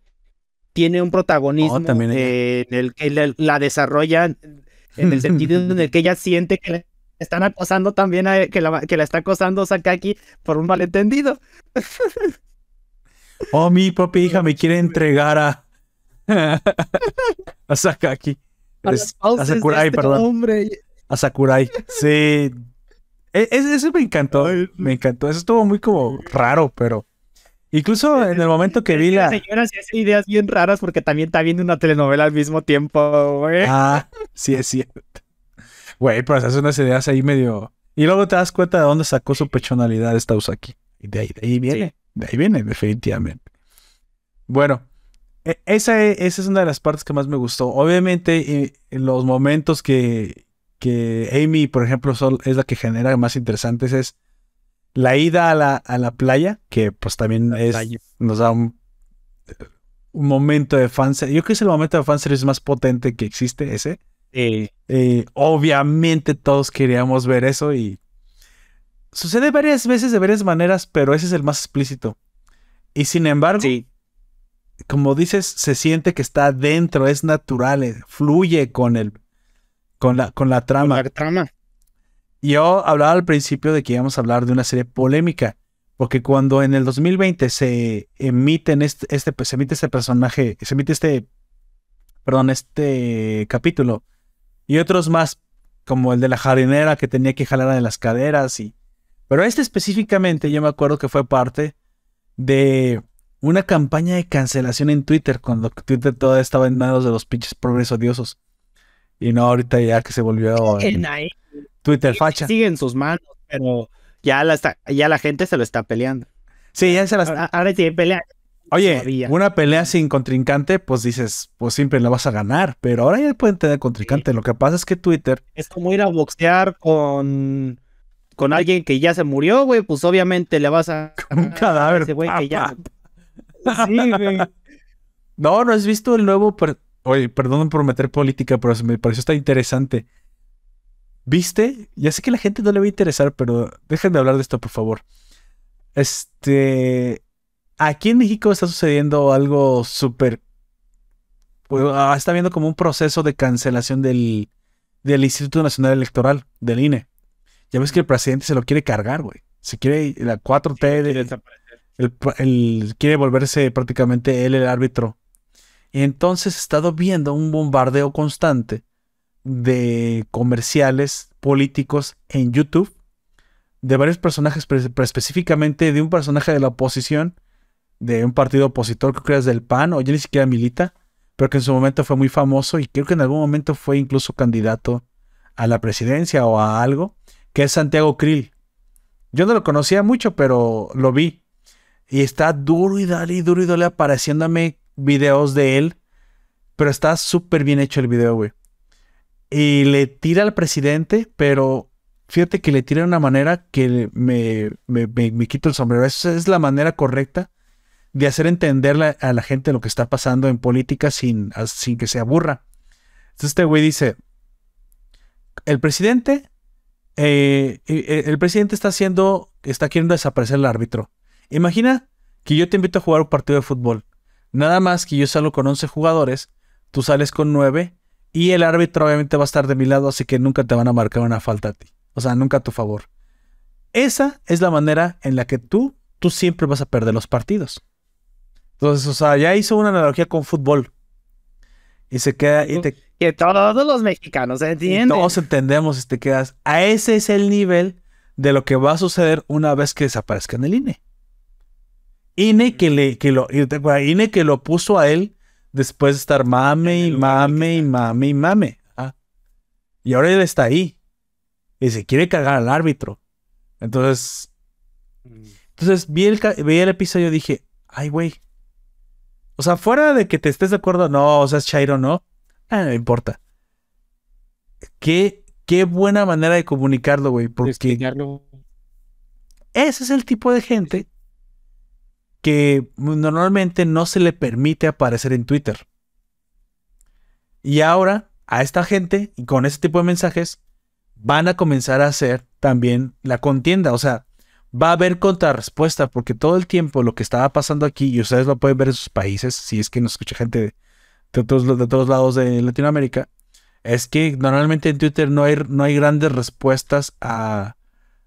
tiene un protagonismo Oh, también eh, en el que la, la desarrolla en el sentido en el que ella siente que le están acosando también a que la, que la está acosando Sakaki por un malentendido. Oh, mi papi hija me quiere entregar a. A Sakaki. A, Es- a Sakurai, este perdón. hombre. A Sakurai. Sí. E- ese, ese me encantó. Me encantó. Eso estuvo muy como raro, pero. Incluso en el momento que vi La la. señora sí hace ideas bien raras porque también está viendo una telenovela al mismo tiempo, güey. Ah, sí es cierto. Güey, pero se hace unas ideas ahí medio. Y luego te das cuenta de dónde sacó su personalidad esta Usaki. Y de ahí, de ahí viene. De ahí viene, definitivamente. Bueno, e- esa, e- esa es una de las partes que más me gustó. Obviamente, eh, en los momentos que, que Amy, por ejemplo, sol- es la que genera más interesantes es la ida a la, a la playa, que pues también La es, playa. nos da un, un momento de fanservice. Yo creo que es el momento de fanservice más potente que existe ese. Eh, obviamente todos queríamos ver eso y sucede varias veces de varias maneras, pero ese es el más explícito. Y sin embargo, Sí. como dices, se siente que está dentro, es natural, eh, fluye con el con la con la trama. La trama. Yo hablaba al principio de que íbamos a hablar de una serie polémica, porque cuando en el 2020 se emiten este, este se emite este personaje, se emite este perdón, este capítulo y otros más como el de la jardinera que tenía que jalar de las caderas y pero este específicamente yo me acuerdo que fue parte de una campaña de cancelación en Twitter cuando Twitter todavía estaba en manos de los pinches progresos odiosos. Y no ahorita ya que se volvió. Twitter facha. Sigue en sus manos, pero ya la, está, ya la gente se lo está peleando. Sí, ya se las... Ahora, ahora sí pelea. Oye, todavía. una pelea sin contrincante, pues dices, pues siempre la vas a ganar. Pero ahora ya pueden tener contrincante. Lo que pasa es que Twitter... Es como ir a boxear con, con alguien que ya se murió, güey. Pues obviamente le vas a. Un cadáver, a Ese güey que ya. Sí, güey. No, ¿no has visto el nuevo... per- Oye, perdón por meter política, pero me pareció está interesante. ¿Viste? Ya sé que a la gente no le va a interesar, pero dejen de hablar de esto, por favor. Este... Aquí en México está sucediendo algo súper... pues, ah, está habiendo como un proceso de cancelación del, del Instituto Nacional Electoral, del INE. Ya ves que el presidente se lo quiere cargar, güey. Se quiere la 4T, de- el, el- quiere volverse prácticamente él el árbitro. Y entonces he estado viendo un bombardeo constante de comerciales políticos en YouTube de varios personajes, pero pero específicamente de un personaje de la oposición, de un partido opositor, creo que era del PAN, o ya ni siquiera milita, pero que en su momento fue muy famoso y creo que en algún momento fue incluso candidato a la presidencia o a algo, que es Santiago Krill. Yo no lo conocía mucho, pero lo vi. Y está duro y dale duro y dale apareciéndome videos de él. Pero está súper bien hecho el video, güey. Y le tira al presidente, pero fíjate que le tira de una manera que me, me, me- me quito el sombrero. Esa es la manera correcta de hacer entender a la gente lo que está pasando en política sin, sin que se aburra. Entonces este güey dice, el presidente, eh, eh, el presidente está haciendo, está queriendo desaparecer al árbitro. Imagina que yo te invito a jugar un partido de fútbol. Nada más que yo salgo con 11 jugadores, tú sales con 9 y el árbitro obviamente va a estar de mi lado, así que nunca te van a marcar una falta a ti. O sea, nunca a tu favor. Esa es la manera en la que tú, tú siempre vas a perder los partidos. Entonces, o sea, ya hizo una analogía con fútbol. Y se queda, y te, Que todos los mexicanos y entienden. todos entendemos y te quedas. A ese es el nivel de lo que va a suceder una vez que desaparezca en el INE. INE que le, que lo, y te acuerdas, INE que lo puso a él después de estar mame y mame y mame y mame. Ah. Y ahora él está ahí. Y se quiere cargar al árbitro. Entonces, entonces vi el, vi el episodio y dije, ay, güey. O sea, fuera de que te estés de acuerdo, no, o sea, es Chairo, no. Ah, no importa. Qué, qué buena manera de comunicarlo, güey. Porque explicarlo. ese es el tipo de gente que normalmente no se le permite aparecer en Twitter. Y ahora, a esta gente, y con ese tipo de mensajes, van a comenzar a hacer también la contienda. O sea, va a haber contrarrespuesta, porque todo el tiempo lo que estaba pasando aquí, y ustedes lo pueden ver en sus países, si es que nos escucha gente de, de todos, de todos lados de Latinoamérica, es que normalmente en Twitter no hay, no hay grandes respuestas a,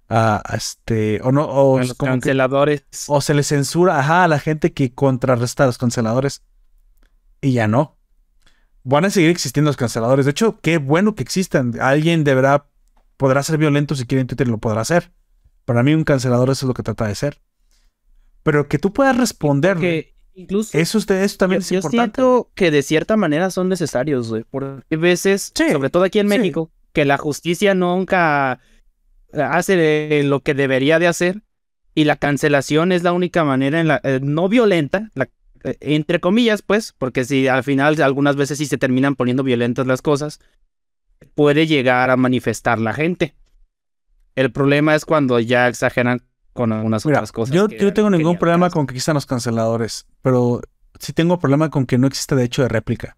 a, a este, o no, o a los como que- canceladores. o se le censura ajá, a la gente que contrarresta a los canceladores. Y ya no. van a seguir existiendo los canceladores. De hecho, qué bueno que existan. Alguien deberá, podrá ser violento si quiere en Twitter, lo podrá hacer. Para mí un cancelador eso es lo que trata de ser. Pero que tú puedas responder. Que incluso eso, es- eso también yo, es yo importante. siento que de cierta manera son necesarios, güey. Porque hay veces, Sí, sobre todo aquí en sí. México, que la justicia nunca hace lo que debería de hacer y la cancelación es la única manera en la eh, no violenta, la- eh, entre comillas, pues, porque si al final algunas veces sí se terminan poniendo violentas las cosas, puede llegar a manifestar la gente. El problema es cuando ya exageran con algunas Mira, otras cosas. yo, que yo no tengo ningún problema con que existan los canceladores, pero sí tengo problema con que no exista derecho de réplica.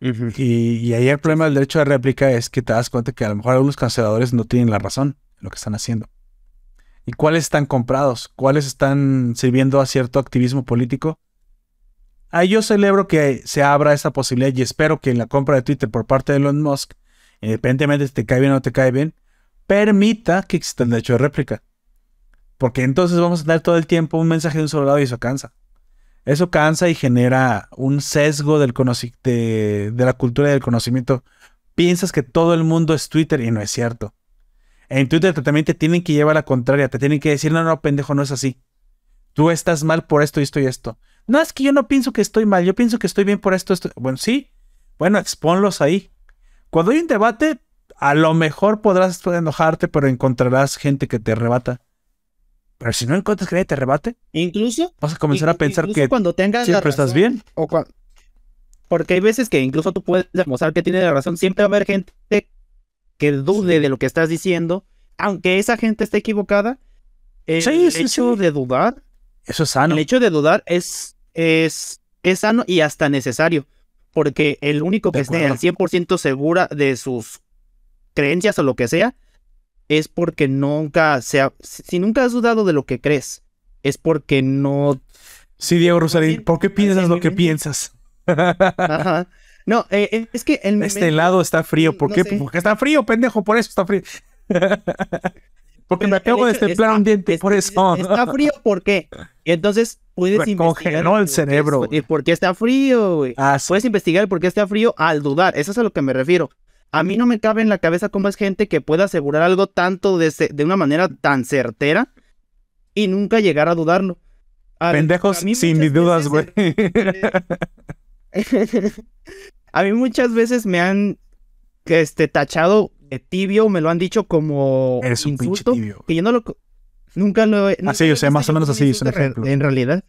Y, y ahí el problema del derecho de réplica es que te das cuenta que a lo mejor algunos canceladores no tienen la razón en lo que están haciendo. ¿Y cuáles están comprados? ¿Cuáles están sirviendo a cierto activismo político? Ahí yo celebro que se abra esa posibilidad y espero que en la compra de Twitter por parte de Elon Musk, independientemente si te cae bien o no te cae bien, permita que exista el derecho de réplica. Porque entonces vamos a tener todo el tiempo un mensaje de un solo lado y eso cansa. Eso cansa y genera un sesgo del de, de la cultura y del conocimiento. Piensas que todo el mundo es Twitter y no es cierto. En Twitter te- también te tienen que llevar a la contraria, te tienen que decir, no, no, pendejo, no es así. Tú estás mal por esto y esto y esto. No, es que yo no pienso que estoy mal, yo pienso que estoy bien por esto, esto. Bueno, sí. Bueno, exponlos ahí. Cuando hay un debate, a lo mejor podrás enojarte, pero encontrarás gente que te rebata. Pero si no encuentras que nadie te rebate, Incluso vas a comenzar a pensar que cuando tengas siempre estás bien. o porque hay veces que incluso tú puedes demostrar que tiene la razón. Siempre va a haber gente que dude de lo que estás diciendo, aunque esa gente esté equivocada. El Sí, sí, hecho sí. de dudar, Eso es sano. el hecho de dudar es, es, es sano y hasta necesario. Porque el único que esté al 100% segura de sus creencias o lo que sea, es porque nunca sea, si nunca has dudado de lo que crees, es porque no Sí, Diego Rosarín, ¿por qué piensas lo que 100%. piensas? Ajá. No, eh, eh, es que el Este helado está frío. ¿Por no qué? sé. Porque está frío, pendejo, por eso está frío. Porque me acabo de está- un diente, es- por eso. Está frío, ¿por qué? Y entonces puedes Me investigar. congeló el cerebro, es- ¿Por qué está frío, güey? Ah, sí. Puedes investigar por qué está frío al dudar. Eso es a lo que me refiero. A mí no me cabe en la cabeza cómo es gente que pueda asegurar algo tanto de, de una manera tan certera y nunca llegar a dudarlo. Pendejos a sin dudas, güey. a mí muchas veces me han este, tachado de tibio, me lo han dicho como Eres un pinche insulto, tibio. que yo no lo... Nunca lo he... nunca Así, o sea, más o menos así, es un ejemplo. En realidad.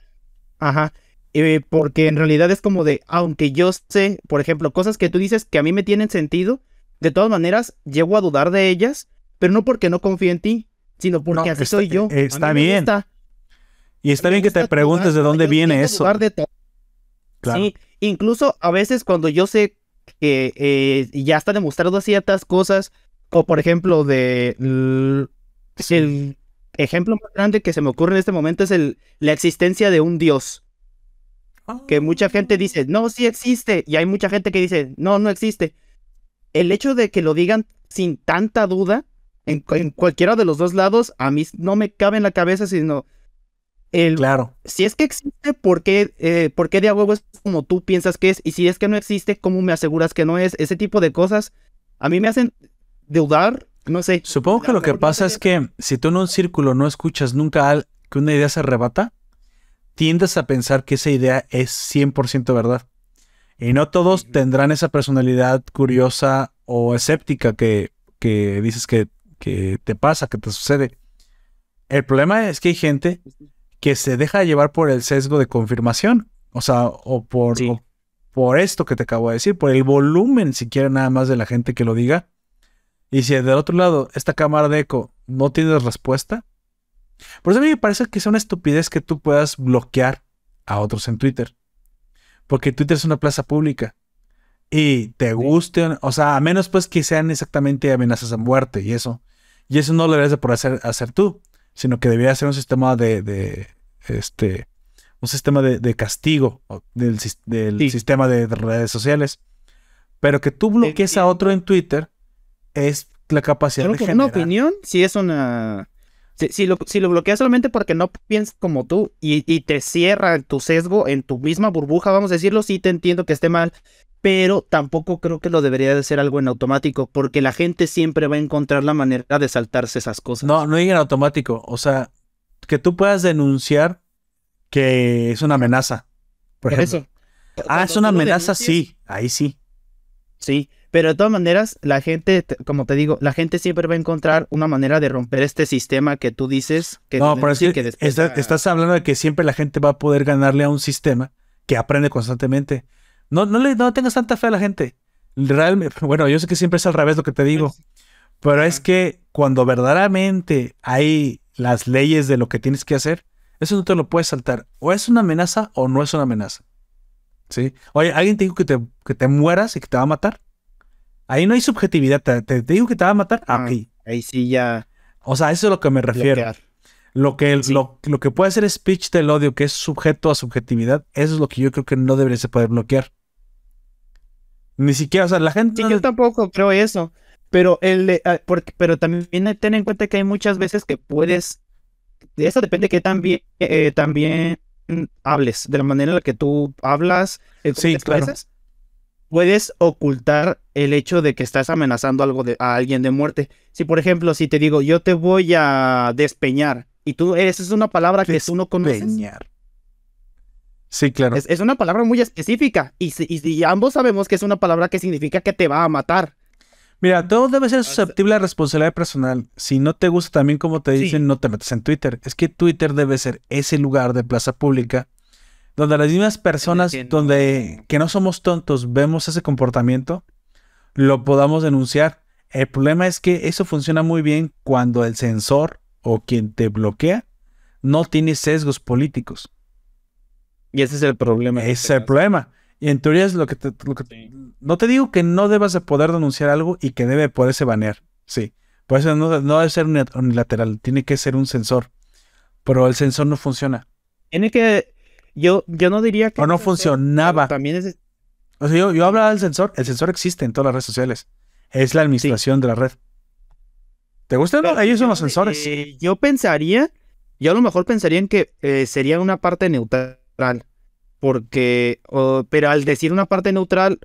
Ajá. Eh, porque en realidad es como de, aunque yo sé, por ejemplo, cosas que tú dices que a mí me tienen sentido, de todas maneras, llego a dudar de ellas, pero no porque no confíe en ti, sino porque No, así está- soy yo. está bien. gusta- Y está bien que te preguntes dudar, de dónde viene eso. dudar de. Claro. Sí, incluso a veces cuando yo sé que eh, ya está demostrado ciertas cosas, o por ejemplo de el ejemplo más grande que se me ocurre en este momento es el, la existencia de un dios, que mucha gente dice, no, sí existe, y hay mucha gente que dice, no, no existe. El hecho de que lo digan sin tanta duda, en, cu- en cualquiera de los dos lados, a mí no me cabe en la cabeza, sino el, Claro. si es que existe, ¿por qué, eh, ¿por qué de huevo es como tú piensas que es? Y si es que no existe, ¿cómo me aseguras que no es? Ese tipo de cosas a mí me hacen dudar, no sé. Supongo que lo que pasa es que si tú en un círculo no escuchas nunca al- que una idea se arrebata, tiendes a pensar que esa idea es 100% verdad. Y no todos tendrán esa personalidad curiosa o escéptica que, que dices que, que te pasa, que te sucede. El problema es que hay gente que se deja llevar por el sesgo de confirmación. O sea, o por, Sí. o por esto que te acabo de decir, por el volumen siquiera nada más de la gente que lo diga. Y si del otro lado, esta cámara de eco no tiene respuesta, por eso a mí me parece que es una estupidez que tú puedas bloquear a otros en Twitter. Porque Twitter es una plaza pública. Y te guste, o sea, a menos pues que sean exactamente amenazas a muerte y eso. Y eso no lo deberías de por hacer, hacer tú, sino que debería ser un sistema de, de este, un sistema de, de castigo del, sis- del Sí. sistema de redes sociales. Pero que tú bloquees a otro en Twitter es la capacidad Pero de una generar. opinión, si es una... Si, si lo, si lo bloqueas solamente porque no piensas como tú y, y te cierra tu sesgo en tu misma burbuja, vamos a decirlo, sí te entiendo que esté mal. pero tampoco creo que lo debería de ser algo en automático, porque la gente siempre va a encontrar la manera de saltarse esas cosas. No, no diga en automático. O sea, que tú puedas denunciar que es una amenaza. Por, Por ejemplo. eso. Ah, es una amenaza, denuncias- sí. Ahí sí. Sí, pero de todas maneras, la gente, te- como te digo, la gente siempre va a encontrar una manera de romper este sistema que tú dices que No, pero es que, después está- estás hablando de que siempre la gente va a poder ganarle a un sistema que aprende constantemente. No, no le no tengas tanta fe a la gente. Realmente, bueno, yo sé que siempre es al revés lo que te digo, pero es que cuando verdaderamente hay las leyes de lo que tienes que hacer, eso no te lo puedes saltar. O es una amenaza o no es una amenaza. ¿Sí? Oye, ¿alguien te dijo que te, que te mueras y que te va a matar? Ahí no hay subjetividad. Te, digo que te va a matar. Ah, Ah, ok. Ahí sí ya O sea, eso es a lo que me refiero. bloquear. Lo que, Sí. lo, lo que puede ser speech del odio, que es sujeto a subjetividad, eso es lo que yo creo que no debería se poder bloquear. Ni siquiera, o sea, la gente. Sí, no- yo tampoco creo eso. Pero el de- ah, porque, pero también ten en cuenta que hay muchas veces que puedes. De eso depende que también, eh, también hables, de la manera en la que tú hablas, eh, Sí, te claro. expresas. Puedes ocultar el hecho de que estás amenazando algo de, a alguien de muerte. Si, por ejemplo, si te digo, yo te voy a despeñar, y tú, esa es una palabra que tú no conoces. Peñar. Sí, claro. Es, es una palabra muy específica. Y, y si ambos sabemos que es una palabra que significa que te va a matar. Mira, todo debe ser susceptible a responsabilidad personal. Si no te gusta también como te Sí. dicen, no te metas en Twitter. Es que Twitter debe ser ese lugar de plaza pública donde las mismas personas, que no- donde que no somos tontos, vemos ese comportamiento, lo podamos denunciar. El problema es que eso funciona muy bien cuando el censor o quien te bloquea no tiene sesgos políticos. Y ese es el problema. Ese es el problema. Y en teoría es lo que, te, lo que- Sí. No te digo que no debas de poder denunciar algo y que debe poderse banear. Sí. Por eso no, no debe ser uni- unilateral. Tiene que ser un sensor. Pero el sensor no funciona. Tiene que. Yo, yo no diría que. O no sensor, funcionaba. También es. O sea, yo, yo hablaba del sensor. El sensor existe en todas las redes sociales. Es la administración de la red. ¿Te gusta o no? pero Ellos son los sensores. eh, yo pensaría. Yo a lo mejor pensaría en que eh, sería una parte neutral. Porque. o- pero al decir una parte neutral.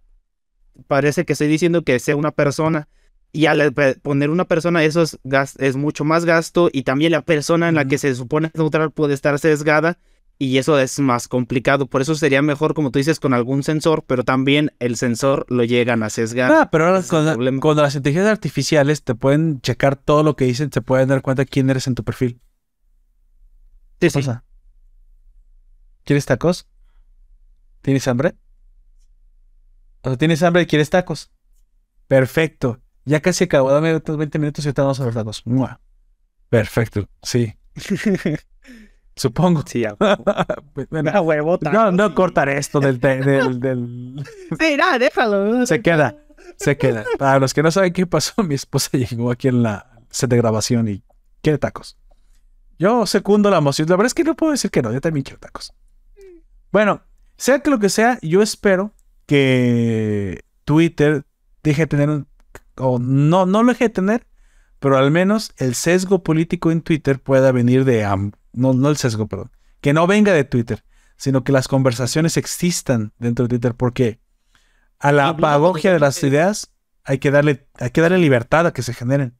Parece que estoy diciendo que sea una persona. Y al eh, poner una persona, eso es, gas- es mucho más gasto. Y también la persona en la que se supone neutral puede estar sesgada. Y eso es más complicado. Por eso sería mejor, como tú dices, con algún sensor. Pero también el sensor lo llegan a sesgar. Ah, pero ahora con, problema. con las inteligencias artificiales te pueden checar todo lo que dicen, te pueden dar cuenta quién eres en tu perfil. Sí, sí. Sea, ¿Quieres tacos? ¿Tienes hambre? O sea, ¿tienes hambre y quieres tacos? Perfecto. Ya casi acabó. Dame otros 20 minutos y ahorita vamos a los tacos. ¡Mua! Perfecto. Sí. Supongo. Sí, a Bueno, a huevo, no, no cortaré esto del, del, del- Sí, nada, déjalo. Se queda. Se queda. Para los que no saben qué pasó, mi esposa llegó aquí en la set de grabación y quiere tacos. Yo secundo la emoción. La verdad es que no puedo decir que no. Yo también quiero tacos. Bueno, sea que lo que sea, yo espero que Twitter deje de tener un... O no, no lo deje de tener, pero al menos el sesgo político en Twitter pueda venir de... no, no el sesgo, perdón. Que no venga de Twitter, sino que las conversaciones existan dentro de Twitter, porque a la Incluso apagogia de las ideas hay que darle, hay que darle libertad a que se generen.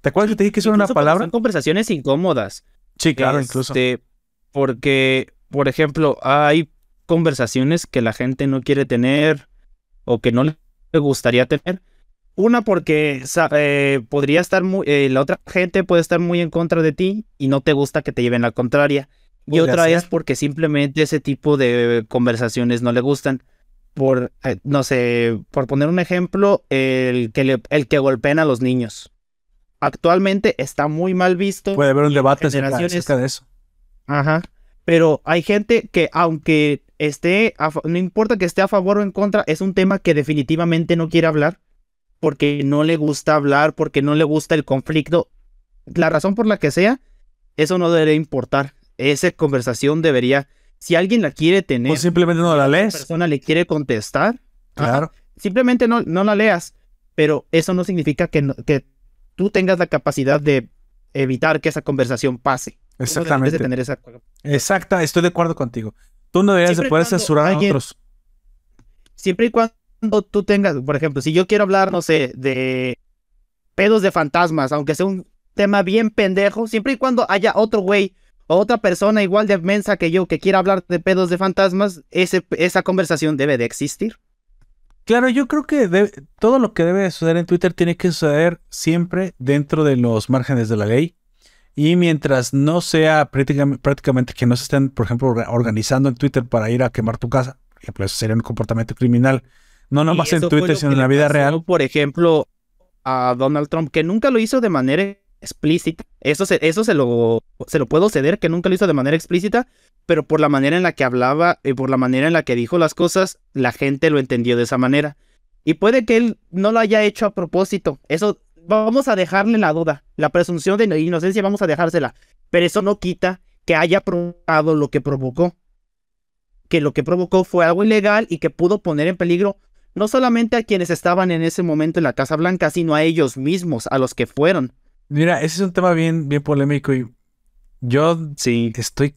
¿Te acuerdas que te dije que eso era una Incluso palabra? Son conversaciones incómodas. Sí, claro, incluso. Este, Porque, por ejemplo, hay conversaciones que la gente no quiere tener o que no le gustaría tener. Una porque eh, podría estar muy, eh, la otra gente puede estar muy en contra de ti y no te gusta que te lleven la contraria. Y otra es porque simplemente ese tipo de conversaciones no le gustan. Por, eh, no sé, por poner un ejemplo, el que, le- el que golpean a los niños. Actualmente está muy mal visto. Puede haber un debate acerca, generaciones- acerca de eso. Ajá. Pero hay gente que aunque esté, a no importa que esté a favor o en contra, es un tema que definitivamente no quiere hablar porque no le gusta hablar, porque no le gusta el conflicto. La razón por la que sea, eso no debería importar. Esa conversación debería, si alguien la quiere tener, O simplemente no la si lees. persona le quiere contestar, ajá, Claro. simplemente no, no la leas. Pero eso no significa que, no- que tú tengas la capacidad de evitar que esa conversación pase. No debes de Exactamente. tener esa Exacta, estoy de acuerdo contigo. Tú no deberías de Siempre poder censurar a otros. siempre y cuando tú tengas, por ejemplo, si yo quiero hablar, no sé, de pedos de fantasmas, aunque sea un tema bien pendejo, siempre y cuando haya otro güey o otra persona igual de mensa que yo que quiera hablar de pedos de fantasmas, ese, esa conversación debe de existir. Claro, yo creo que todo lo que debe suceder en Twitter tiene que suceder siempre dentro de los márgenes de la ley. Y mientras no sea prácticamente, que no se estén, por ejemplo, organizando en Twitter para ir a quemar tu casa, por ejemplo, eso sería un comportamiento criminal. No nomás en Twitter, sino en la vida real. Por ejemplo, a Donald Trump, que nunca lo hizo de manera explícita. Eso se, eso se lo, se lo puedo ceder, que nunca lo hizo de manera explícita, pero por la manera en la que hablaba y por la manera en la que dijo las cosas, la gente lo entendió de esa manera. Y puede que él no lo haya hecho a propósito. Eso vamos a dejarle la duda. La presunción de inocencia vamos a dejársela. Pero eso no quita que haya provocado lo que provocó. Que lo que provocó fue algo ilegal y que pudo poner en peligro no solamente a quienes estaban en ese momento en la Casa Blanca, sino a ellos mismos, a los que fueron. Mira, ese es un tema bien, bien polémico y yo sí estoy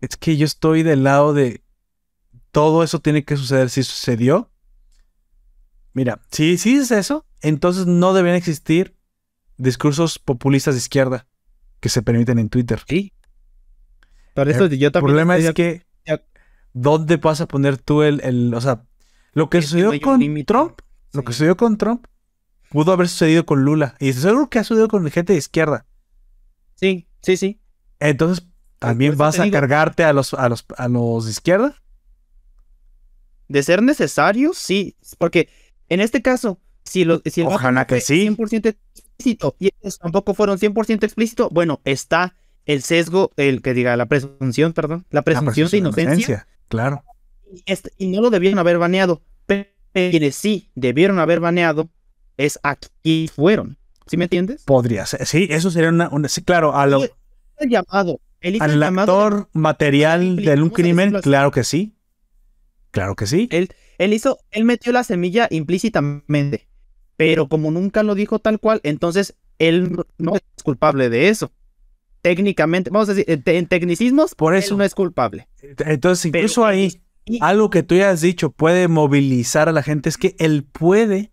es que yo estoy del lado de todo eso tiene que suceder. Si sucedió, mira, si, si es eso, entonces no deben existir discursos populistas de izquierda que se permiten en Twitter. Sí. Por eso el problema es que ¿dónde vas a poner tú el, el o sea, lo que sucedió con Trump, lo que sucedió con Trump pudo haber sucedido con Lula y seguro que ha sucedido con gente de izquierda. Sí, sí, sí. Entonces, ¿También vas a cargarte a los, a los, a los de izquierda? De ser necesario, sí. Porque en este caso, si, lo, si el Ojalá que sí. 100% explícito y ellos tampoco fueron 100% explícito, bueno, está el sesgo, el que diga la presunción, perdón, la presunción, de inocencia. Claro. Y, no lo debieron haber baneado. Pero quienes sí debieron haber baneado es aquí fueron. ¿Sí me entiendes? Podría ser. Sí, eso sería una. sí, claro, a lo. llamado ¿Al actor material de un crimen? Claro que sí. Claro que sí. Él, él hizo, él metió la semilla implícitamente, pero como nunca lo dijo tal cual, entonces él no es culpable de eso. Técnicamente, vamos a decir, en tecnicismos, por eso no es culpable. Entonces, incluso ahí, algo que tú ya has dicho puede movilizar a la gente, es que él puede.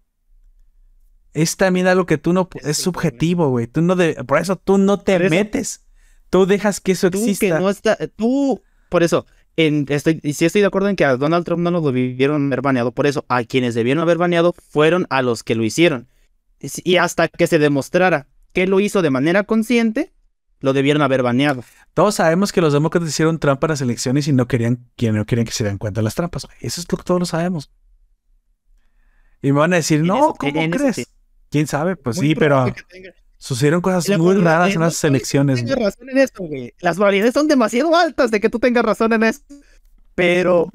Es también algo que tú no, es, subjetivo, güey. Tú no por eso tú no te metes. Tú dejas que eso exista. Que no está, tú, por eso, en, estoy, sí estoy de acuerdo en que a Donald Trump no lo debieron haber baneado. Por eso, a quienes debieron haber baneado fueron a los que lo hicieron. Y hasta que se demostrara que lo hizo de manera consciente, lo debieron haber baneado. Todos sabemos que los demócratas hicieron trampa en las elecciones y no querían, no querían que se den cuenta de las trampas. Eso es lo que todos lo sabemos. Y me van a decir, no, ¿cómo crees? ¿Quién sabe? Pues sí, pero... Sucedieron cosas muy raras en las elecciones. Tienes razón en esto, güey. Las variedades son demasiado altas de que tú tengas razón en esto. Pero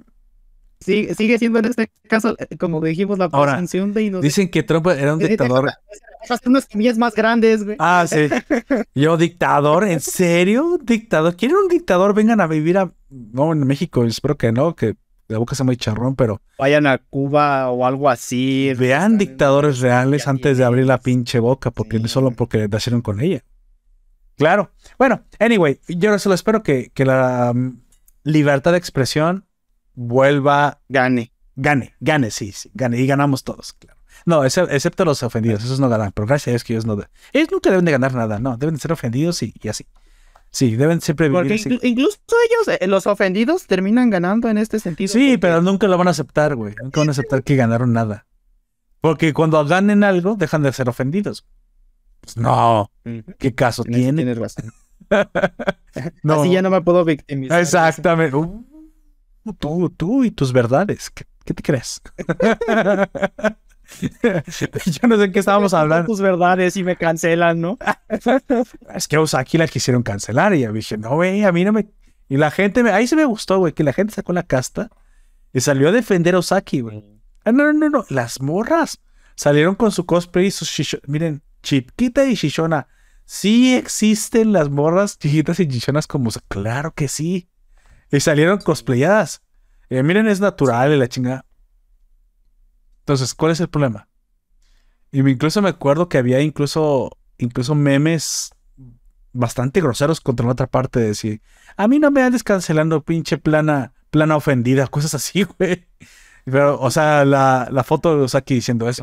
sigue, sigue siendo en este caso, eh, como dijimos, la presunción de inocencia. Dicen que Trump era un dictador. Unas semillas más grandes, güey. Ah, sí. Yo, dictador, ¿en serio? ¿Dictador? ¿Quieren un dictador? Vengan a vivir a. No, en México, espero que no, que la boca sea muy charrón, pero. Vayan a Cuba o algo así. Vean dictadores reales antes de abrir la pinche boca, porque solo porque nacieron con ella. Claro. Bueno, anyway, yo solo espero que, que la mm, libertad de expresión vuelva. Gane. Gane, gane, sí, sí, gane. Y ganamos todos, claro. No, excepto los ofendidos, esos no ganan, pero gracias a Dios que ellos no. Ellos nunca deben de ganar nada, no, deben de ser ofendidos y así. Sí, deben siempre vivir. Porque incluso ellos, eh, los ofendidos, terminan ganando en este sentido. Sí, pero nunca lo van a aceptar, güey. Nunca van a aceptar que ganaron nada. Porque cuando ganen algo, dejan de ser ofendidos. Pues no. ¿Qué caso tiene? Tienes razón. no. Así ya no me puedo victimizar. Exactamente. Uh, tú, tú y tus verdades. qué te crees? Yo no sé en qué estábamos hablando. Tus verdades y me cancelan, ¿no? es que Osaki la quisieron cancelar y yo dije, no, güey, a mí no me. Y la gente, me... ahí se me gustó, güey, que la gente sacó la casta y salió a defender a Osaki, güey. Ah, no, no, no, las morras salieron con su cosplay y sus shishona. Miren, Chiquita y Shishona. Sí existen las morras chiquitas y chichonas como. Claro que sí. Y salieron cosplayadas. Y miren, es natural y la chingada. Entonces, ¿cuál es el problema? Y incluso me acuerdo que había incluso, incluso memes bastante groseros contra la otra parte de decir, a mí no me andes cancelando pinche plana, plana ofendida, cosas así, güey. Pero, o sea, la, la foto de Usaki diciendo eso.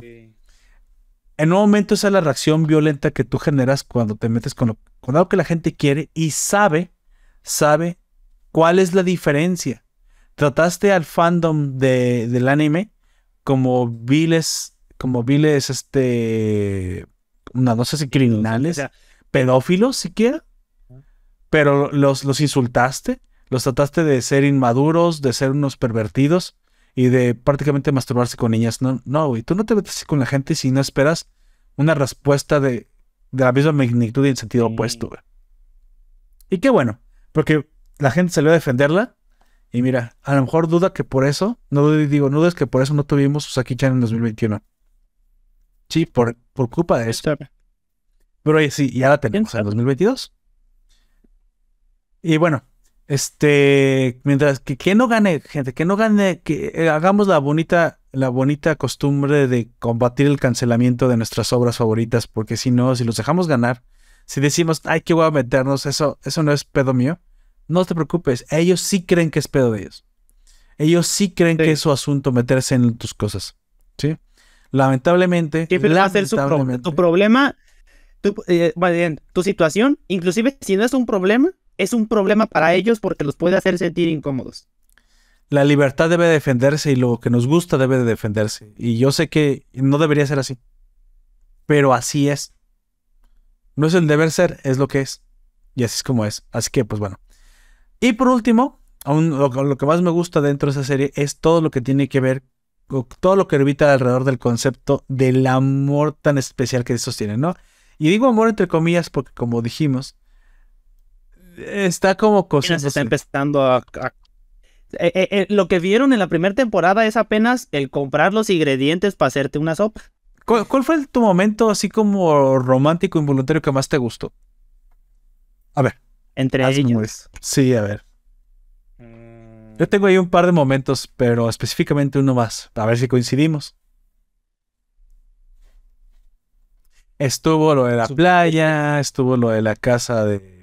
En un momento esa es la reacción violenta que tú generas cuando te metes con, lo- con algo que la gente quiere y sabe, sabe cuál es la diferencia. Trataste al fandom de, del anime como viles, como viles, este, no, no sé si criminales, O sea, pedófilos siquiera, pero los, los insultaste, los trataste de ser inmaduros, de ser unos pervertidos y de prácticamente masturbarse con niñas. No, no, güey, tú no te metes así con la gente si no esperas una respuesta de, de la misma magnitud y en sentido Sí. opuesto, güey. Y qué bueno, porque la gente salió a defenderla y mira, a lo mejor duda que por eso, no digo, no dudes que por eso no tuvimos Usaki-chan en 2021. Sí, por, por culpa de eso. Pero oye, sí, ya la tenemos en sabe? 2022. Y bueno, este, mientras que, que no gane, gente, que no gane, que eh, hagamos la bonita, la bonita costumbre de combatir el cancelamiento de nuestras obras favoritas, porque si no, si los dejamos ganar, si decimos, ay, que voy a meternos, eso, eso no es pedo mío, no te preocupes, ellos sí creen que es pedo de ellos. Ellos sí creen Sí. que es su asunto meterse en tus cosas, ¿sí? Lamentablemente, ¿Qué va a ser su pro- lamentablemente- tu problema? Tu, eh, bien, tu situación, inclusive si no es un problema, es un problema para ellos porque los puede hacer sentir incómodos. La libertad debe defenderse y lo que nos gusta debe de defenderse. Y yo sé que no debería ser así. Pero así es. No es el deber ser, es lo que es. Y así es como es. Así que, pues bueno. Y por último, aún lo, lo que más me gusta dentro de esa serie es todo lo que tiene que ver, con todo lo que orbita alrededor del concepto del amor tan especial que estos tienen, ¿no? Y digo amor entre comillas porque, como dijimos, está como Apenas cosiéndose. está empezando a... a- Eh, eh, eh, lo que vieron en la primera temporada es apenas el comprar los ingredientes para hacerte una sopa. ¿Cuál, cuál fue tu momento así como romántico involuntario que más te gustó? A ver, Entre un- ellos. Sí, a ver. Mm, Yo tengo ahí un par de momentos, pero específicamente uno más. A ver si coincidimos. Estuvo lo de la playa, estuvo lo de la casa de...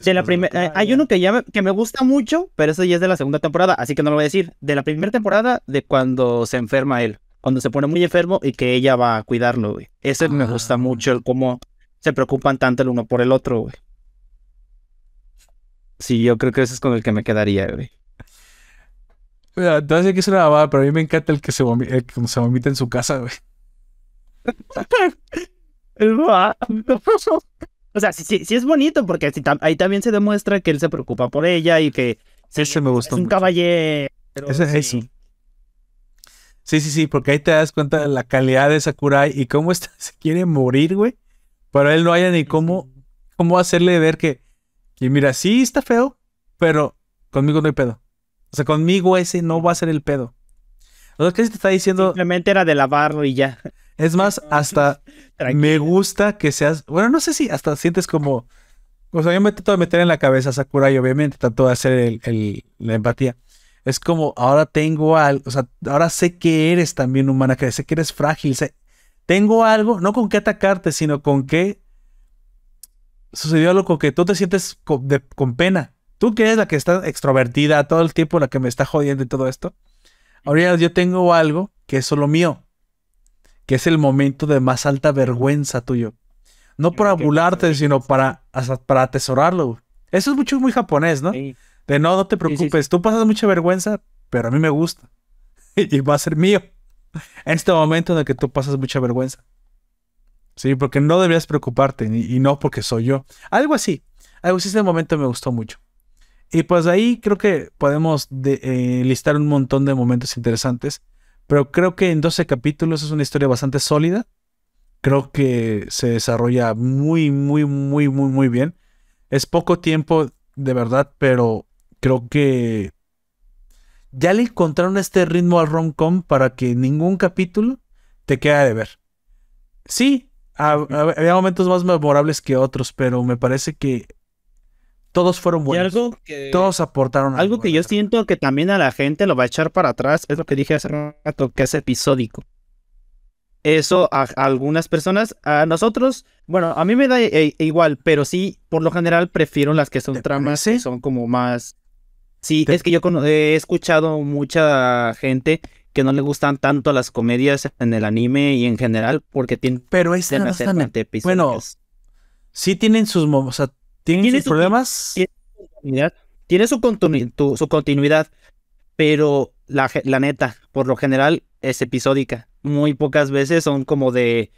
De la primera, hay uno que ya me, que me gusta mucho, pero eso ya es de la segunda temporada, así que no lo voy a decir. De la primera temporada, de cuando se enferma él, cuando se pone muy enfermo y que ella va a cuidarlo, güey. Ese me Ah. gusta mucho, el cómo se preocupan tanto el uno por el otro, güey. Sí, yo creo que ese es con el que me quedaría, güey. Mira, te voy a decir que es una babada, pero a mí me encanta el que se, vomi- el que se vomita en su casa, güey. o sea, sí, sí, sí es bonito porque sí tam- ahí también se demuestra que él se preocupa por ella y que sí, Ese me gustó es un mucho. caballero. Ese es sí. eso. Sí, sí, sí, porque ahí te das cuenta de la calidad de Sakurai y cómo está, se quiere morir, güey. Pero él no haya ni cómo, cómo hacerle ver que, que, mira, sí está feo, pero conmigo no hay pedo. O sea, conmigo ese no va a ser el pedo. O sea, que te está diciendo, Simplemente era de lavarlo y ya. es más, hasta me gusta que seas, bueno, no sé si hasta sientes como, o sea, yo me trato de meter en la cabeza a Sakurai, obviamente, trato de hacer el- el- la empatía. Es como, ahora tengo algo, o sea, ahora sé que eres también humana, que sé que eres frágil, sé- tengo algo, no con qué atacarte, sino con qué sucedió algo que tú te sientes con, de- con pena. Tú que eres la que está extrovertida todo el tiempo, la que me está jodiendo y todo esto. Ahora yo tengo algo que es solo mío, que es el momento de más alta vergüenza tuyo. No por burlarte, sí, sino sí. para, hasta para atesorarlo. Eso es mucho, muy japonés, ¿no? Sí. De no, no te sí, preocupes, tú pasas mucha vergüenza, pero a mí me gusta. y va a ser mío. En este momento en el que tú pasas mucha vergüenza. Sí, porque no deberías preocuparte, y, no porque soy yo. Algo así. Algo así, ese momento me gustó mucho. Y pues ahí creo que podemos de- eh, listar un montón de momentos interesantes. Pero creo que en 12 capítulos es una historia bastante sólida. Creo que se desarrolla muy, muy, muy, muy, muy bien. Es poco tiempo, de verdad, pero creo que ya le encontraron este ritmo al rom-com para que ningún capítulo te quede de ver. Sí, ha- había momentos más memorables que otros, pero me parece que todos fueron Y buenos. algo que, Todos aportaron algo que yo siento que también a la gente lo va a echar para atrás es lo que dije hace rato, que es episódico. Eso a, a algunas personas, a nosotros, bueno, a mí me da eh, igual, pero sí, por lo general prefiero las que son ¿Te tramas que son como más... Sí, ¿Te- es que yo he escuchado mucha gente que no le gustan tanto las comedias en el anime y en general porque tienen Pero esta no tan- Bueno, sí tienen sus o sea, tienen Tiene sus su- problemas. tiene su, continu- tu- su continuidad, pero la, neta, por lo general es episódica. Muy pocas veces son como de,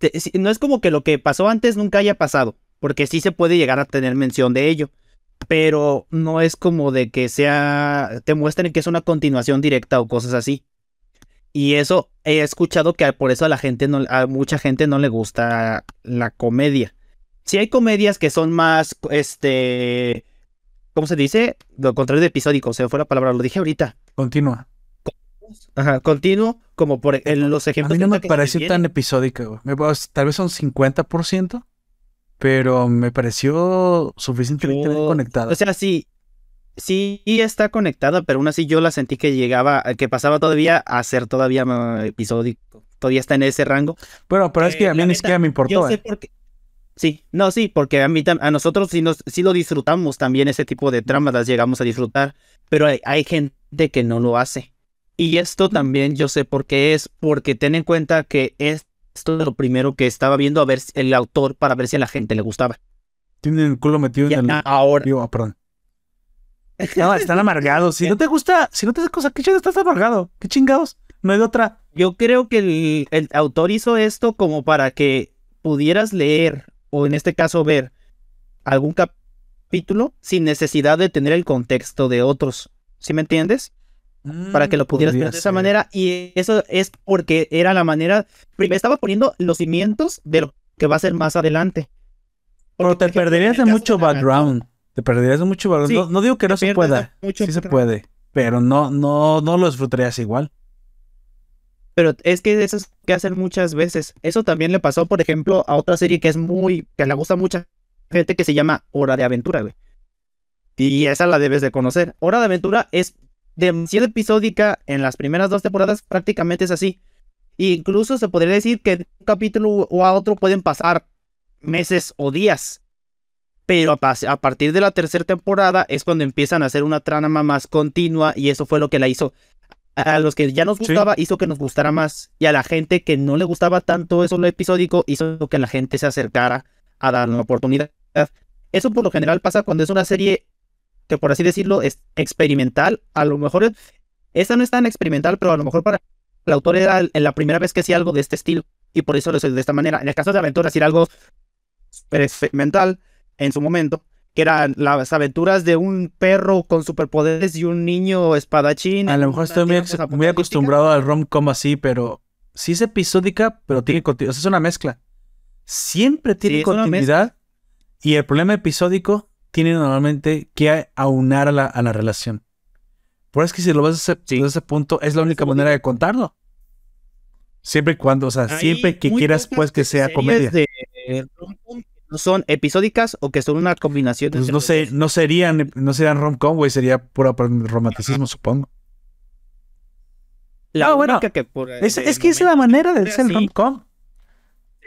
de- No es como que lo que pasó antes nunca haya pasado, porque sí se puede llegar a tener mención de ello, pero no es como de que sea... te muestren que es una continuación directa o cosas así. Y eso he escuchado que por eso a la gente no, a mucha gente no le gusta la comedia. Si hay comedias que son más, este, ¿cómo se dice? Lo contrario de episódico, se me fue la palabra, lo dije ahorita. Continúa. Ajá, continuo, como por en los A ejemplos. mí no me pareció tan episódica, güey. Tal vez son 50%, pero me pareció suficientemente bien Yo- conectada. O sea, sí, sí está conectada, pero aún así yo la sentí que llegaba, que pasaba todavía a ser todavía episódico. Todavía está en ese rango. bueno, pero es que eh, a mí ni siquiera me Yo importó. sé eh. por qué. Sí, no, sí, porque a mí a nosotros sí, nos, sí lo disfrutamos también ese tipo de tramas, las llegamos a disfrutar, pero hay, hay gente que no lo hace. Y esto también yo sé por qué es, porque ten en cuenta que esto es lo primero que estaba viendo a ver el autor para ver si a la gente le gustaba. Tienen el culo metido en el. ahora, Digo, ah, perdón. No, están amargados. Si no te gusta, si no te hace cosa, ¿qué chingados estás amargado? ¿Qué chingados? No hay otra. Yo creo que el, el autor hizo esto como para que pudieras leer, o en este caso ver, algún capítulo sin necesidad de tener el contexto de otros. ¿Sí me entiendes? Para que lo pudieras ver de esa manera. Y eso es porque era la manera. Primero estaba poniendo los cimientos de lo que va a ser más adelante. Pero te perderías de mucho background. Te perderías de mucho. Sí, no, no digo que no se pueda. mucho Sí se puede. Pero no, no, no lo disfrutarías igual. Pero es que eso es que hacen muchas veces. Eso también le pasó, por ejemplo, a otra serie que es muy, que le gusta mucha gente que se llama Hora de Aventura, güey. Y esa la debes de conocer. Hora de Aventura es demasiado episódica en las primeras dos temporadas, prácticamente es así. E incluso se podría decir que de un capítulo o a otro pueden pasar meses o días. Pero a, partir de la tercera temporada es cuando empiezan a hacer una trama más continua y eso fue lo que la hizo a los que ya nos Sí. gustaba hizo que nos gustara más y a la gente que no le gustaba tanto eso lo episódico hizo que la gente se acercara a dar una oportunidad. Eso por lo general pasa cuando es una serie que por así decirlo es experimental. A lo mejor esta no es tan experimental, pero a lo mejor para el autor era la primera vez que hacía algo de este estilo y por eso lo hizo de esta manera. En el caso de Aventura, decir algo experimental en su momento, que eran las aventuras de un perro con superpoderes y un niño espadachín. A lo mejor estoy muy, acostumbrado al rom-com así, pero sí es episódica, pero tiene continuidad. O sea, es una mezcla. Siempre tiene Sí, continuidad. Y el problema episódico tiene normalmente que aunar a la, a la relación. Por eso es que si lo ves desde ese, Sí. desde ese punto, es la única manera de contarlo. Siempre y cuando, o sea, Hay siempre que quieras, pues, que sea comedia. de no son episódicas o que son una combinación Pues no sé, no serían, no serían rom-com, güey, sería puro romanticismo, supongo. La bueno, única que por, Es, es que es la manera de ser rom-com.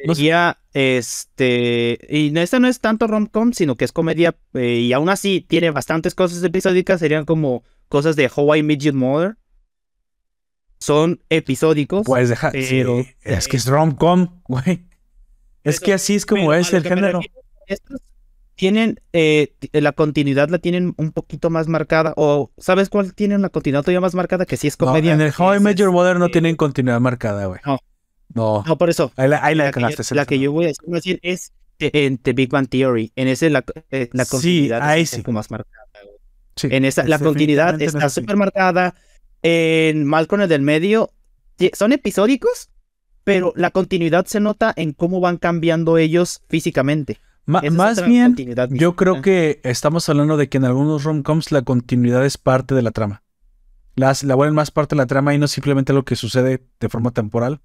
no sería, este, y esta no es tanto rom-com, sino que es comedia, eh, y aún así tiene bastantes cosas episódicas, serían como cosas de How I Met Your Mother. Son episódicos. Puedes dejar. Pero- sí, es que es rom-com, güey. Es Pero- que así es como es el género. estos tienen, eh, la continuidad la tienen un poquito más marcada, o ¿sabes cuál tiene una continuidad todavía más marcada? Que sí es No, comedia. en el How I es Met Your Mother no este- tienen continuidad marcada, güey. No. No. No, por eso. Ahí la, ahí la la, que yo, la que Celso. yo voy a decir, es en The Big Bang Theory. En ese la, eh, la Sí, continuidad ahí está sí. un poco más marcada. Sí, En esa, es la continuidad está no es súper marcada. En Malcolm el del medio, son episódicos, pero la continuidad se nota en cómo van cambiando ellos físicamente. Ma- Esa es más bien, yo creo distinta. que estamos hablando de que en algunos rom-coms la continuidad es parte de la trama. Las, la vuelven más parte de la trama y no simplemente lo que sucede de forma temporal.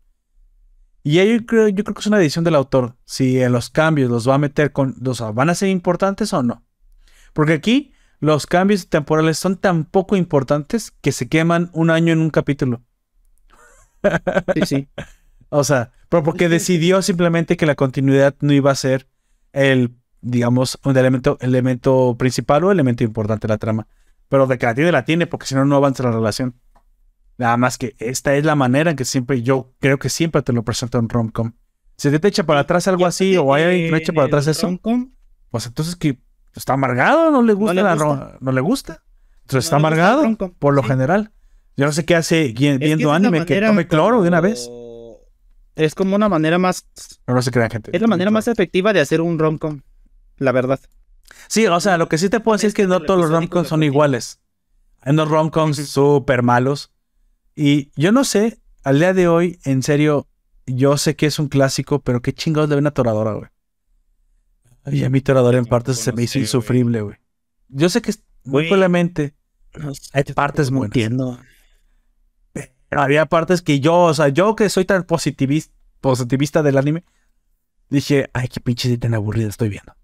Y ahí yo creo, yo creo que es una decisión del autor. Si en los cambios los va a meter con. Sea, ¿van a ser importantes o no? Porque aquí los cambios temporales son tan poco importantes que se queman un año en un capítulo. Sí, sí. O sea, pero porque decidió simplemente que la continuidad no iba a ser el, digamos, un elemento, elemento principal o elemento importante de la trama. Pero de que la tiene, la tiene, porque si no, no avanza la relación. Nada más que esta es la manera en que siempre, yo creo que siempre te lo presento en romcom. Si te echa para atrás algo así, o hay alguien que le echa para atrás eso, pues entonces que está amargado, no le gusta, le la gusta. ro- no le gusta. Entonces está No le amargado, por lo sí. general. Yo no sé qué hace Es que viendo es la anime, que tome cloro de una vez. Es como una manera más. No se crean, gente. Es la manera más efectiva de hacer un romcom. La verdad. Sí, o sea, lo que sí te puedo decir es que no todos los romcoms son iguales. Hay unos romcoms súper malos. Y yo no sé, al día de hoy, en serio, yo sé que es un clásico, pero qué chingados le ven a Toradora, güey. Y a mí Toradora en partes se me hizo insufrible, güey. Yo sé que muy probablemente hay partes No buenas. entiendo. Pero había partes que yo, o sea, yo que soy tan positivista, positivista del anime, dije, ay, qué pinche tan aburrida estoy viendo.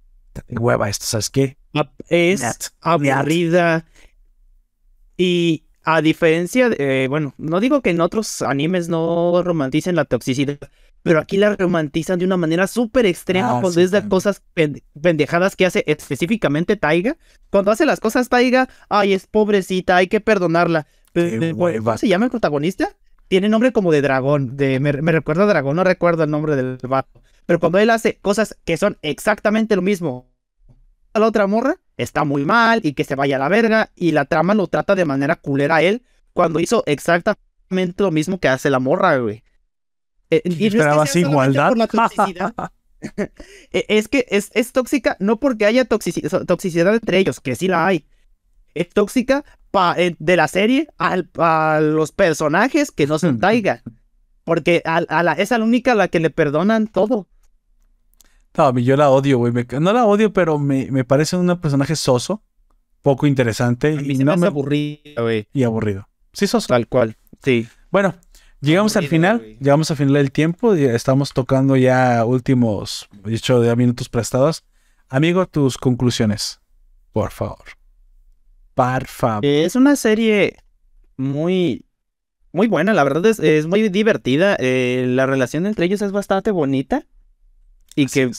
Qué hueva esto, ¿sabes qué? Ah, Es aburrida. Y a diferencia de, eh, bueno, no digo que en otros animes no romanticen la toxicidad, pero aquí la romantizan de una manera súper extrema Ah, cuando sí, es de cosas pen- pendejadas que hace específicamente Taiga. Cuando hace las cosas Taiga, ay, es pobrecita, hay que perdonarla. ¿Cómo se llama el protagonista? Tiene nombre como de dragón, de, me, me recuerda a dragón, no recuerdo el nombre del vato. Pero cuando él hace cosas que son exactamente lo mismo a la otra morra, está muy mal y que se vaya a la verga. Y la trama lo trata de manera culera a él cuando hizo exactamente lo mismo que hace la morra, güey. Eh, y no es que ¿Esperabas igualdad? por la toxicidad. Eh, es que es, es tóxica no porque haya toxici- so- toxicidad entre ellos, que sí la hay. Es tóxica pa- eh, de la serie al- a los personajes que no son Taiga. Porque a, a la, es a la única a la que le perdonan todo. No, yo la odio, güey. No la odio, pero me, me parece un personaje soso, poco interesante A mí y, se no me- aburrido, güey. y aburrido. Sí, soso. Tal cual. Sí. Bueno, llegamos al final, güey. llegamos al final del tiempo, y estamos tocando ya últimos, de hecho, ya minutos prestados. Amigo, tus conclusiones, por favor. Por favor. Es una serie muy, muy buena, la verdad es, es muy divertida. eh, la relación entre ellos es bastante bonita y Así que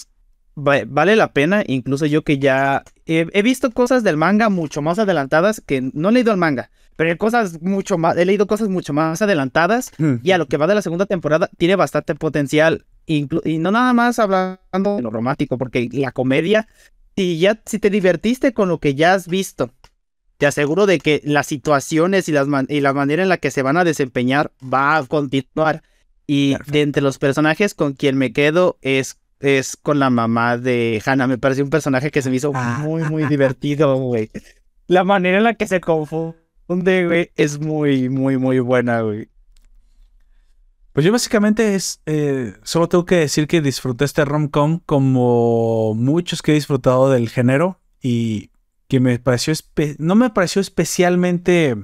va- vale la pena. Incluso yo que ya he, he visto cosas del manga mucho más adelantadas que no he leído el manga, pero hay cosas mucho más, he leído cosas mucho más adelantadas y a lo que va de la segunda temporada tiene bastante potencial. inclu- y no nada más hablando de lo romántico, porque la comedia, si ya, si te divertiste con lo que ya has visto, te aseguro de que las situaciones y, las y la manera en la que se van a desempeñar va a continuar. Y Perfecto. de entre los personajes con quien me quedo es, es con la mamá de Hannah. Me pareció un personaje que se me hizo Ah. muy, muy divertido, güey. La manera en la que se confunde, güey, es muy, muy, muy buena, güey. Pues yo básicamente es, eh, solo tengo que decir que disfruté este rom-com como muchos que he disfrutado del género y que me pareció, no me pareció especialmente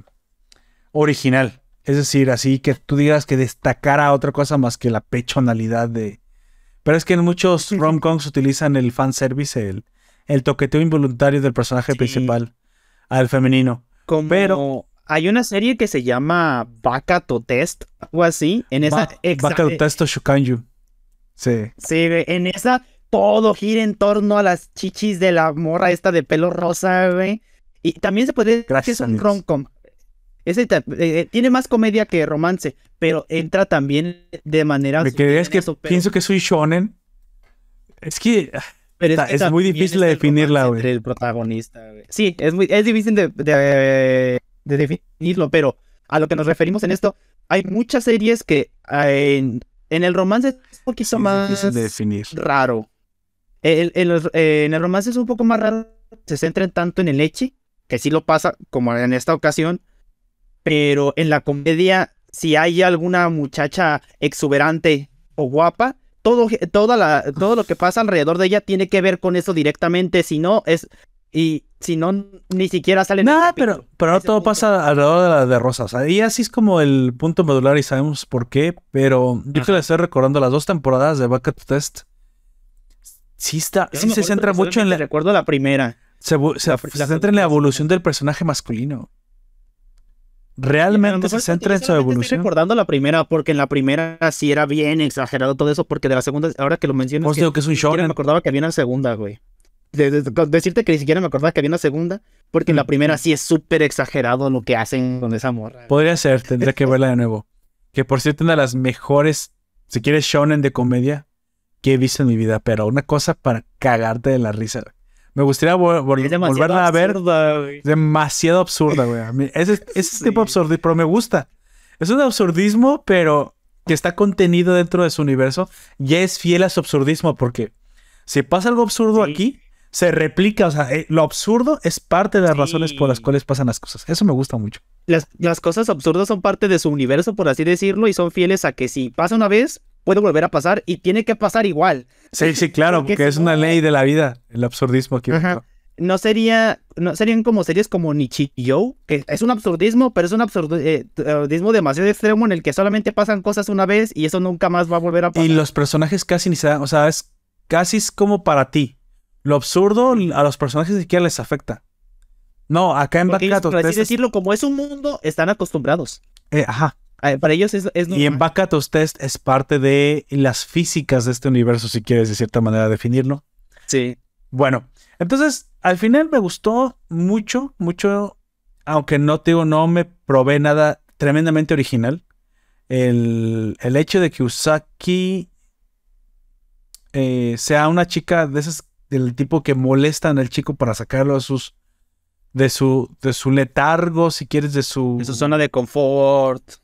original. Es decir, así que tú digas que destacara otra cosa más que la pechonalidad de... Pero es que en muchos rom-coms utilizan el fanservice, el, el toqueteo involuntario del personaje Sí. principal al femenino. Como Pero- hay una serie que se llama Bakato Test, o así. En esa, Ba- exa- Baka eh, Testo Shukanju. Sí. sí, en esa todo gira en torno a las chichis de la morra esta de pelo rosa, güey. Y también se puede decir que es un rom-com. Ese ta- eh, tiene más comedia que romance, pero entra también de manera. Me crees que eso, pero- pienso que soy shonen. Es que pero está- que es muy difícil de definirla, güey. entre El protagonista, güey. Sí, es muy, es difícil de, de- de definirlo, pero a lo que nos referimos en esto, hay muchas series que eh, en, en el romance es un poquito sí, más difícil de definir. raro. El- el- eh, en el romance es un poco más raro, se centran tanto en el echi, que sí lo pasa como en esta ocasión, pero en la comedia, si hay alguna muchacha exuberante o guapa, todo, toda la, todo lo que pasa alrededor de ella tiene que ver con eso directamente, si no es... Y si no, ni siquiera sale capítulo. pero, pero no todo punto. pasa alrededor de la de Rosas. Ahí así es como el punto medular y sabemos por qué. Pero yo que Ajá. le estoy recordando las dos temporadas de Bucket Test. Sí, está, Yo sí se centra mucho en la, Recuerdo la primera. se, se- la- se la- centra en la evolución del personaje masculino. Realmente se centra en su solamente estoy evolución. recordando la primera, porque en la primera sí era bien exagerado todo eso, porque de la segunda, ahora que lo mencionas, Pues que digo que es un shonen. me acordaba que había una segunda, güey. de- de- de- decirte que ni siquiera me acordaba que había una segunda, porque en la Mm. primera sí es súper exagerado lo que hacen con esa morra. Podría ser, tendría que verla de nuevo. Que por cierto, una de las mejores, si quieres, shonen de comedia que he visto en mi vida, pero una cosa para cagarte de la risa. Me gustaría vol- vol- volverla a ver. absurda, güey. Demasiado absurda, güey. Ese, ese Sí. tipo de absurdismo, pero me gusta. Es un absurdismo, pero que está contenido dentro de su universo. Ya es fiel a su absurdismo, porque si pasa algo absurdo Sí. aquí, se replica. O sea, eh, lo absurdo es parte de las Sí. razones por las cuales pasan las cosas. Eso me gusta mucho. Las, las cosas absurdas son parte de su universo, por así decirlo, y son fieles a que si pasa una vez, puede volver a pasar y tiene que pasar igual. Sí, sí, claro, Porque porque es una ley de la vida, el absurdismo aquí. Ajá. No sería, no serían como series como Nichijou, que es un absurdismo, pero es un eh, absurdismo demasiado extremo en el que solamente pasan cosas una vez y eso nunca más va a volver a pasar. Y los personajes casi ni se dan, o sea, es casi es como para ti. Lo absurdo a los personajes ni siquiera les afecta. No, acá en Baccato por así decirlo, como es un mundo, están acostumbrados. eh, ajá. Eh, Para ellos es, es Y en normal. Baccatos Test es parte de las físicas de este universo, si quieres de cierta manera definirlo. Sí. Bueno, entonces al final me gustó mucho, mucho, aunque no te digo, no me probé nada tremendamente original. El, el hecho de que Usaki eh, sea una chica de esas del tipo que molestan al chico para sacarlo de sus de su de su letargo, si quieres, de su En su zona de confort.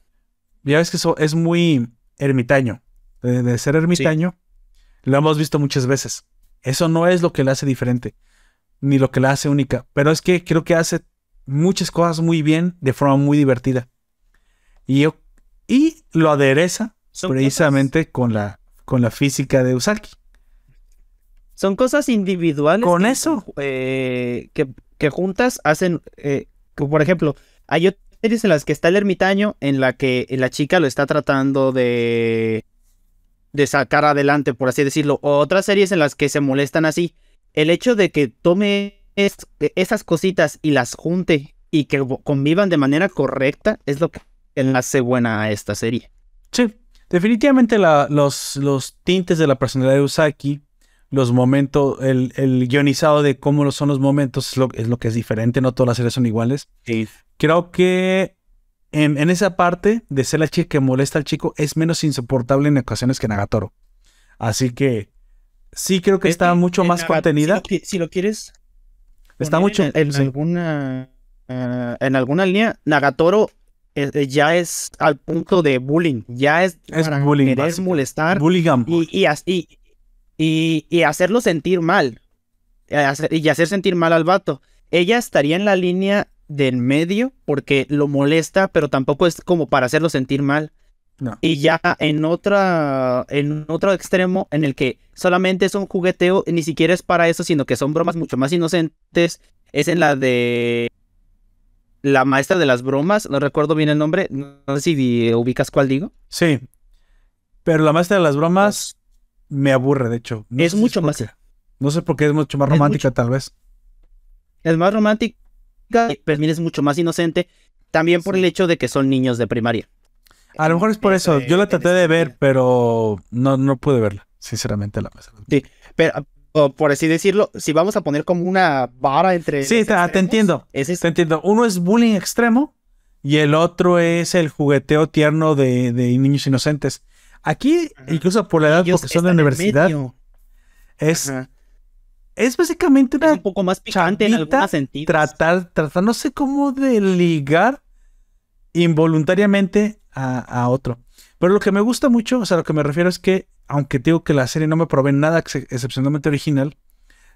Ya ves que eso es muy ermitaño. De, de ser ermitaño, lo hemos visto muchas veces. Eso no es lo que la hace diferente, ni lo que la hace única. Pero es que creo que hace muchas cosas muy bien, de forma muy divertida. Y, yo, y lo adereza precisamente con la, con la física de Usaki. Son cosas individuales. Con que- eso. eh, que, que juntas hacen. eh, que, por ejemplo, hay series en las que está el ermitaño, en la que la chica lo está tratando de. de sacar adelante, por así decirlo. Otras series en las que se molestan así. El hecho de que tome es- esas cositas y las junte y que convivan de manera correcta es lo que hace buena a esta serie. Sí, definitivamente la- los, los tintes de la personalidad de Usaki, los momentos, el, el guionizado de cómo son los momentos es lo, es lo que es diferente, no todas las series son iguales. Creo que en, en esa parte de ser la chica que molesta al chico es menos insoportable en ocasiones que Nagatoro. Así que sí creo que está mucho más contenida. Si lo, qui- si lo quieres. Está mucho... En, en sí. alguna. eh, en alguna línea, Nagatoro eh, eh, ya es al punto de bullying. Ya es, Es para bullying, querer molestar Bullying. y, y, y, y- y hacerlo sentir mal. Y hacer sentir mal al vato. Ella estaría en la línea del medio porque lo molesta, pero tampoco es como para hacerlo sentir mal. No. Y ya en otra, en otro extremo en el que solamente es un jugueteo, ni siquiera es para eso, sino que son bromas mucho más inocentes, es en la de la maestra de las bromas, no recuerdo bien el nombre, no sé si ubicas cuál digo. Sí. Pero la maestra de las bromas me aburre, de hecho. No es si mucho más, qué. No sé por qué es mucho más romántica, mucho- tal vez. es más romántica, pero también es mucho más inocente, también por Sí. el hecho de que son niños de primaria. A lo mejor es por eso. Yo la traté de ver, pero no, no pude verla, sinceramente, la maestra. Pero, o por así decirlo, si vamos a poner como una vara entre... Sí, te, entiendo. Es Te entiendo. Uno es bullying extremo y el otro es el jugueteo tierno de, de niños inocentes. Aquí, Ajá. incluso por la edad, Ellos porque son de universidad, es, Ajá. es básicamente Es una un poco más picante en chavita algunos sentidos. tratar, tratar, no sé cómo de ligar involuntariamente a, a otro. Pero lo que me gusta mucho, o sea, lo que me refiero es que, aunque digo que la serie no me provee nada ex- excepcionalmente original,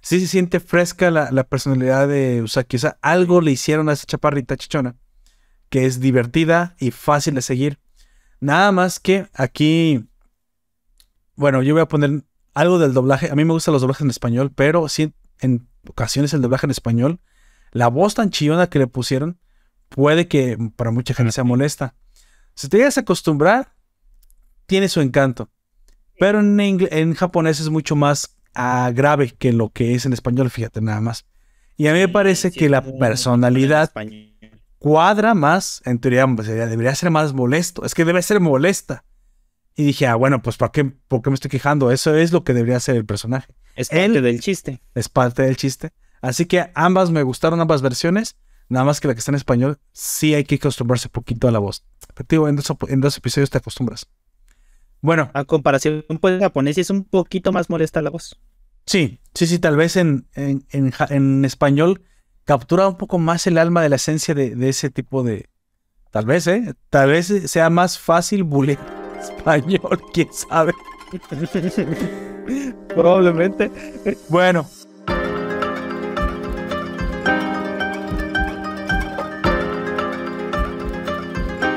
sí se siente fresca la, la personalidad de Usaki. O sea, algo le hicieron a esa chaparrita chichona, que es divertida y fácil de seguir. Nada más que aquí, bueno, yo voy a poner algo del doblaje. A mí me gustan los doblajes en español, pero sí, en ocasiones el doblaje en español, la voz tan chillona que le pusieron, puede que para mucha gente sea molesta. Si te llegas a acostumbrar, tiene su encanto. Pero en, en japonés es mucho más grave que lo que es en español, fíjate nada más. Y a mí me parece Sí, que la en personalidad. Cuadra más, en teoría pues, sería- debería ser más molesto, es que debe ser molesta. Y dije, ah, bueno, pues ¿para qué, ¿por qué me estoy quejando? Eso es lo que debería ser el personaje. Es parte Él- del chiste. es parte del chiste. Así que ambas me gustaron, ambas versiones. Nada más que la que está en español, sí hay que acostumbrarse un poquito a la voz. Pero digo, en dos, en dos episodios te acostumbras. Bueno, A comparación con el japonés, sí es un poquito más molesta la voz. sí, sí, sí, tal vez en, en, en español captura un poco más el alma de la esencia de, ese tipo de... Tal vez, ¿eh? Tal vez sea más fácil bullying español, quién sabe. Probablemente. Bueno.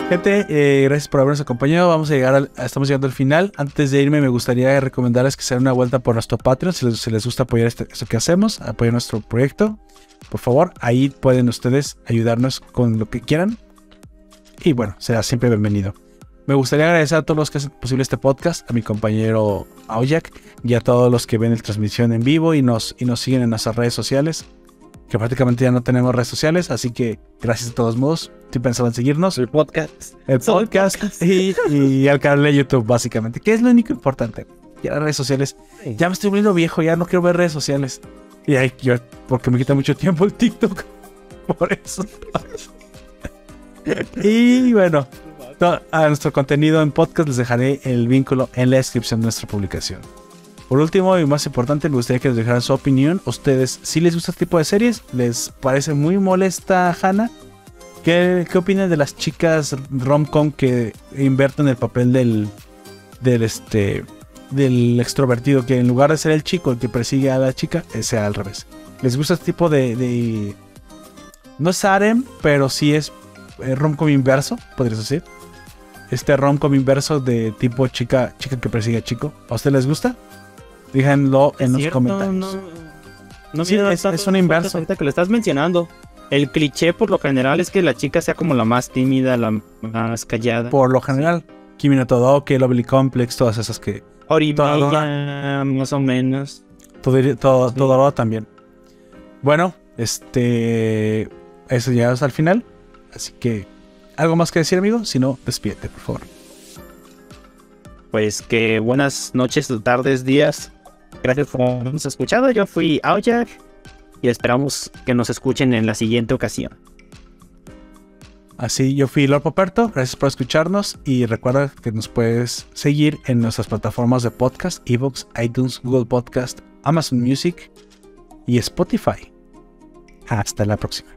Gente, eh, gracias por habernos acompañado. Vamos a llegar al, estamos llegando al final. Antes de irme, me gustaría recomendarles que se den una vuelta por nuestro Patreon. Si les, si les gusta apoyar este- esto que hacemos, apoyar nuestro proyecto, por favor, ahí pueden ustedes ayudarnos con lo que quieran. Y bueno, será siempre bienvenido. Me gustaría agradecer a todos los que hacen posible este podcast, a mi compañero Aoyak y a todos los que ven la transmisión en vivo y nos, y nos siguen en nuestras redes sociales. Que prácticamente ya no tenemos redes sociales, así que gracias de todos modos. Estoy pensando en seguirnos. El podcast. El el podcast podcast. y, y al canal de YouTube, básicamente. Que es lo único importante. Ya las redes sociales. Ya me estoy volviendo viejo, ya no quiero ver redes sociales. Y ahí, yo, porque me quita mucho tiempo el TikTok. Por eso. y bueno, a nuestro contenido en podcast les dejaré el vínculo en la descripción de nuestra publicación. Por último y más importante, me gustaría que nos dejaran su opinión. ¿Ustedes si les gusta este tipo de series? ¿Les parece muy molesta Hannah? ¿Qué, qué opinan de las chicas rom-com que invierten el papel del, del, este, del extrovertido? Que en lugar de ser el chico el que persigue a la chica, eh, sea al revés. ¿Les gusta este tipo de... de- no es harem, pero sí es eh, rom-com inverso, podrías decir. Este rom-com inverso de tipo chica, chica que persigue a chico. ¿A ustedes les gusta? Díganlo en los Cierto, comentarios. No, no Sí, es- es un inverso. Ahorita que lo estás mencionando. El cliché por lo general es que la chica sea como la más tímida, la más callada. Por lo general, Kimi no Todoke, Lovely Complex, todas esas que Oribella, más o menos. Todo, todo, Sí. todo también. Bueno, este. Eso ya es al final. Así que. ¿Algo más que decir, amigo? Si no, despídete, por favor. Pues que buenas noches, tardes, días. Gracias por habernos escuchado. Yo fui Aoyak y esperamos que nos escuchen en la siguiente ocasión. Así, yo fui Lord Poperto. Gracias por escucharnos. Y recuerda que nos puedes seguir en nuestras plataformas de podcast: Evox, iTunes, Google Podcast, Amazon Music y Spotify. Hasta la próxima.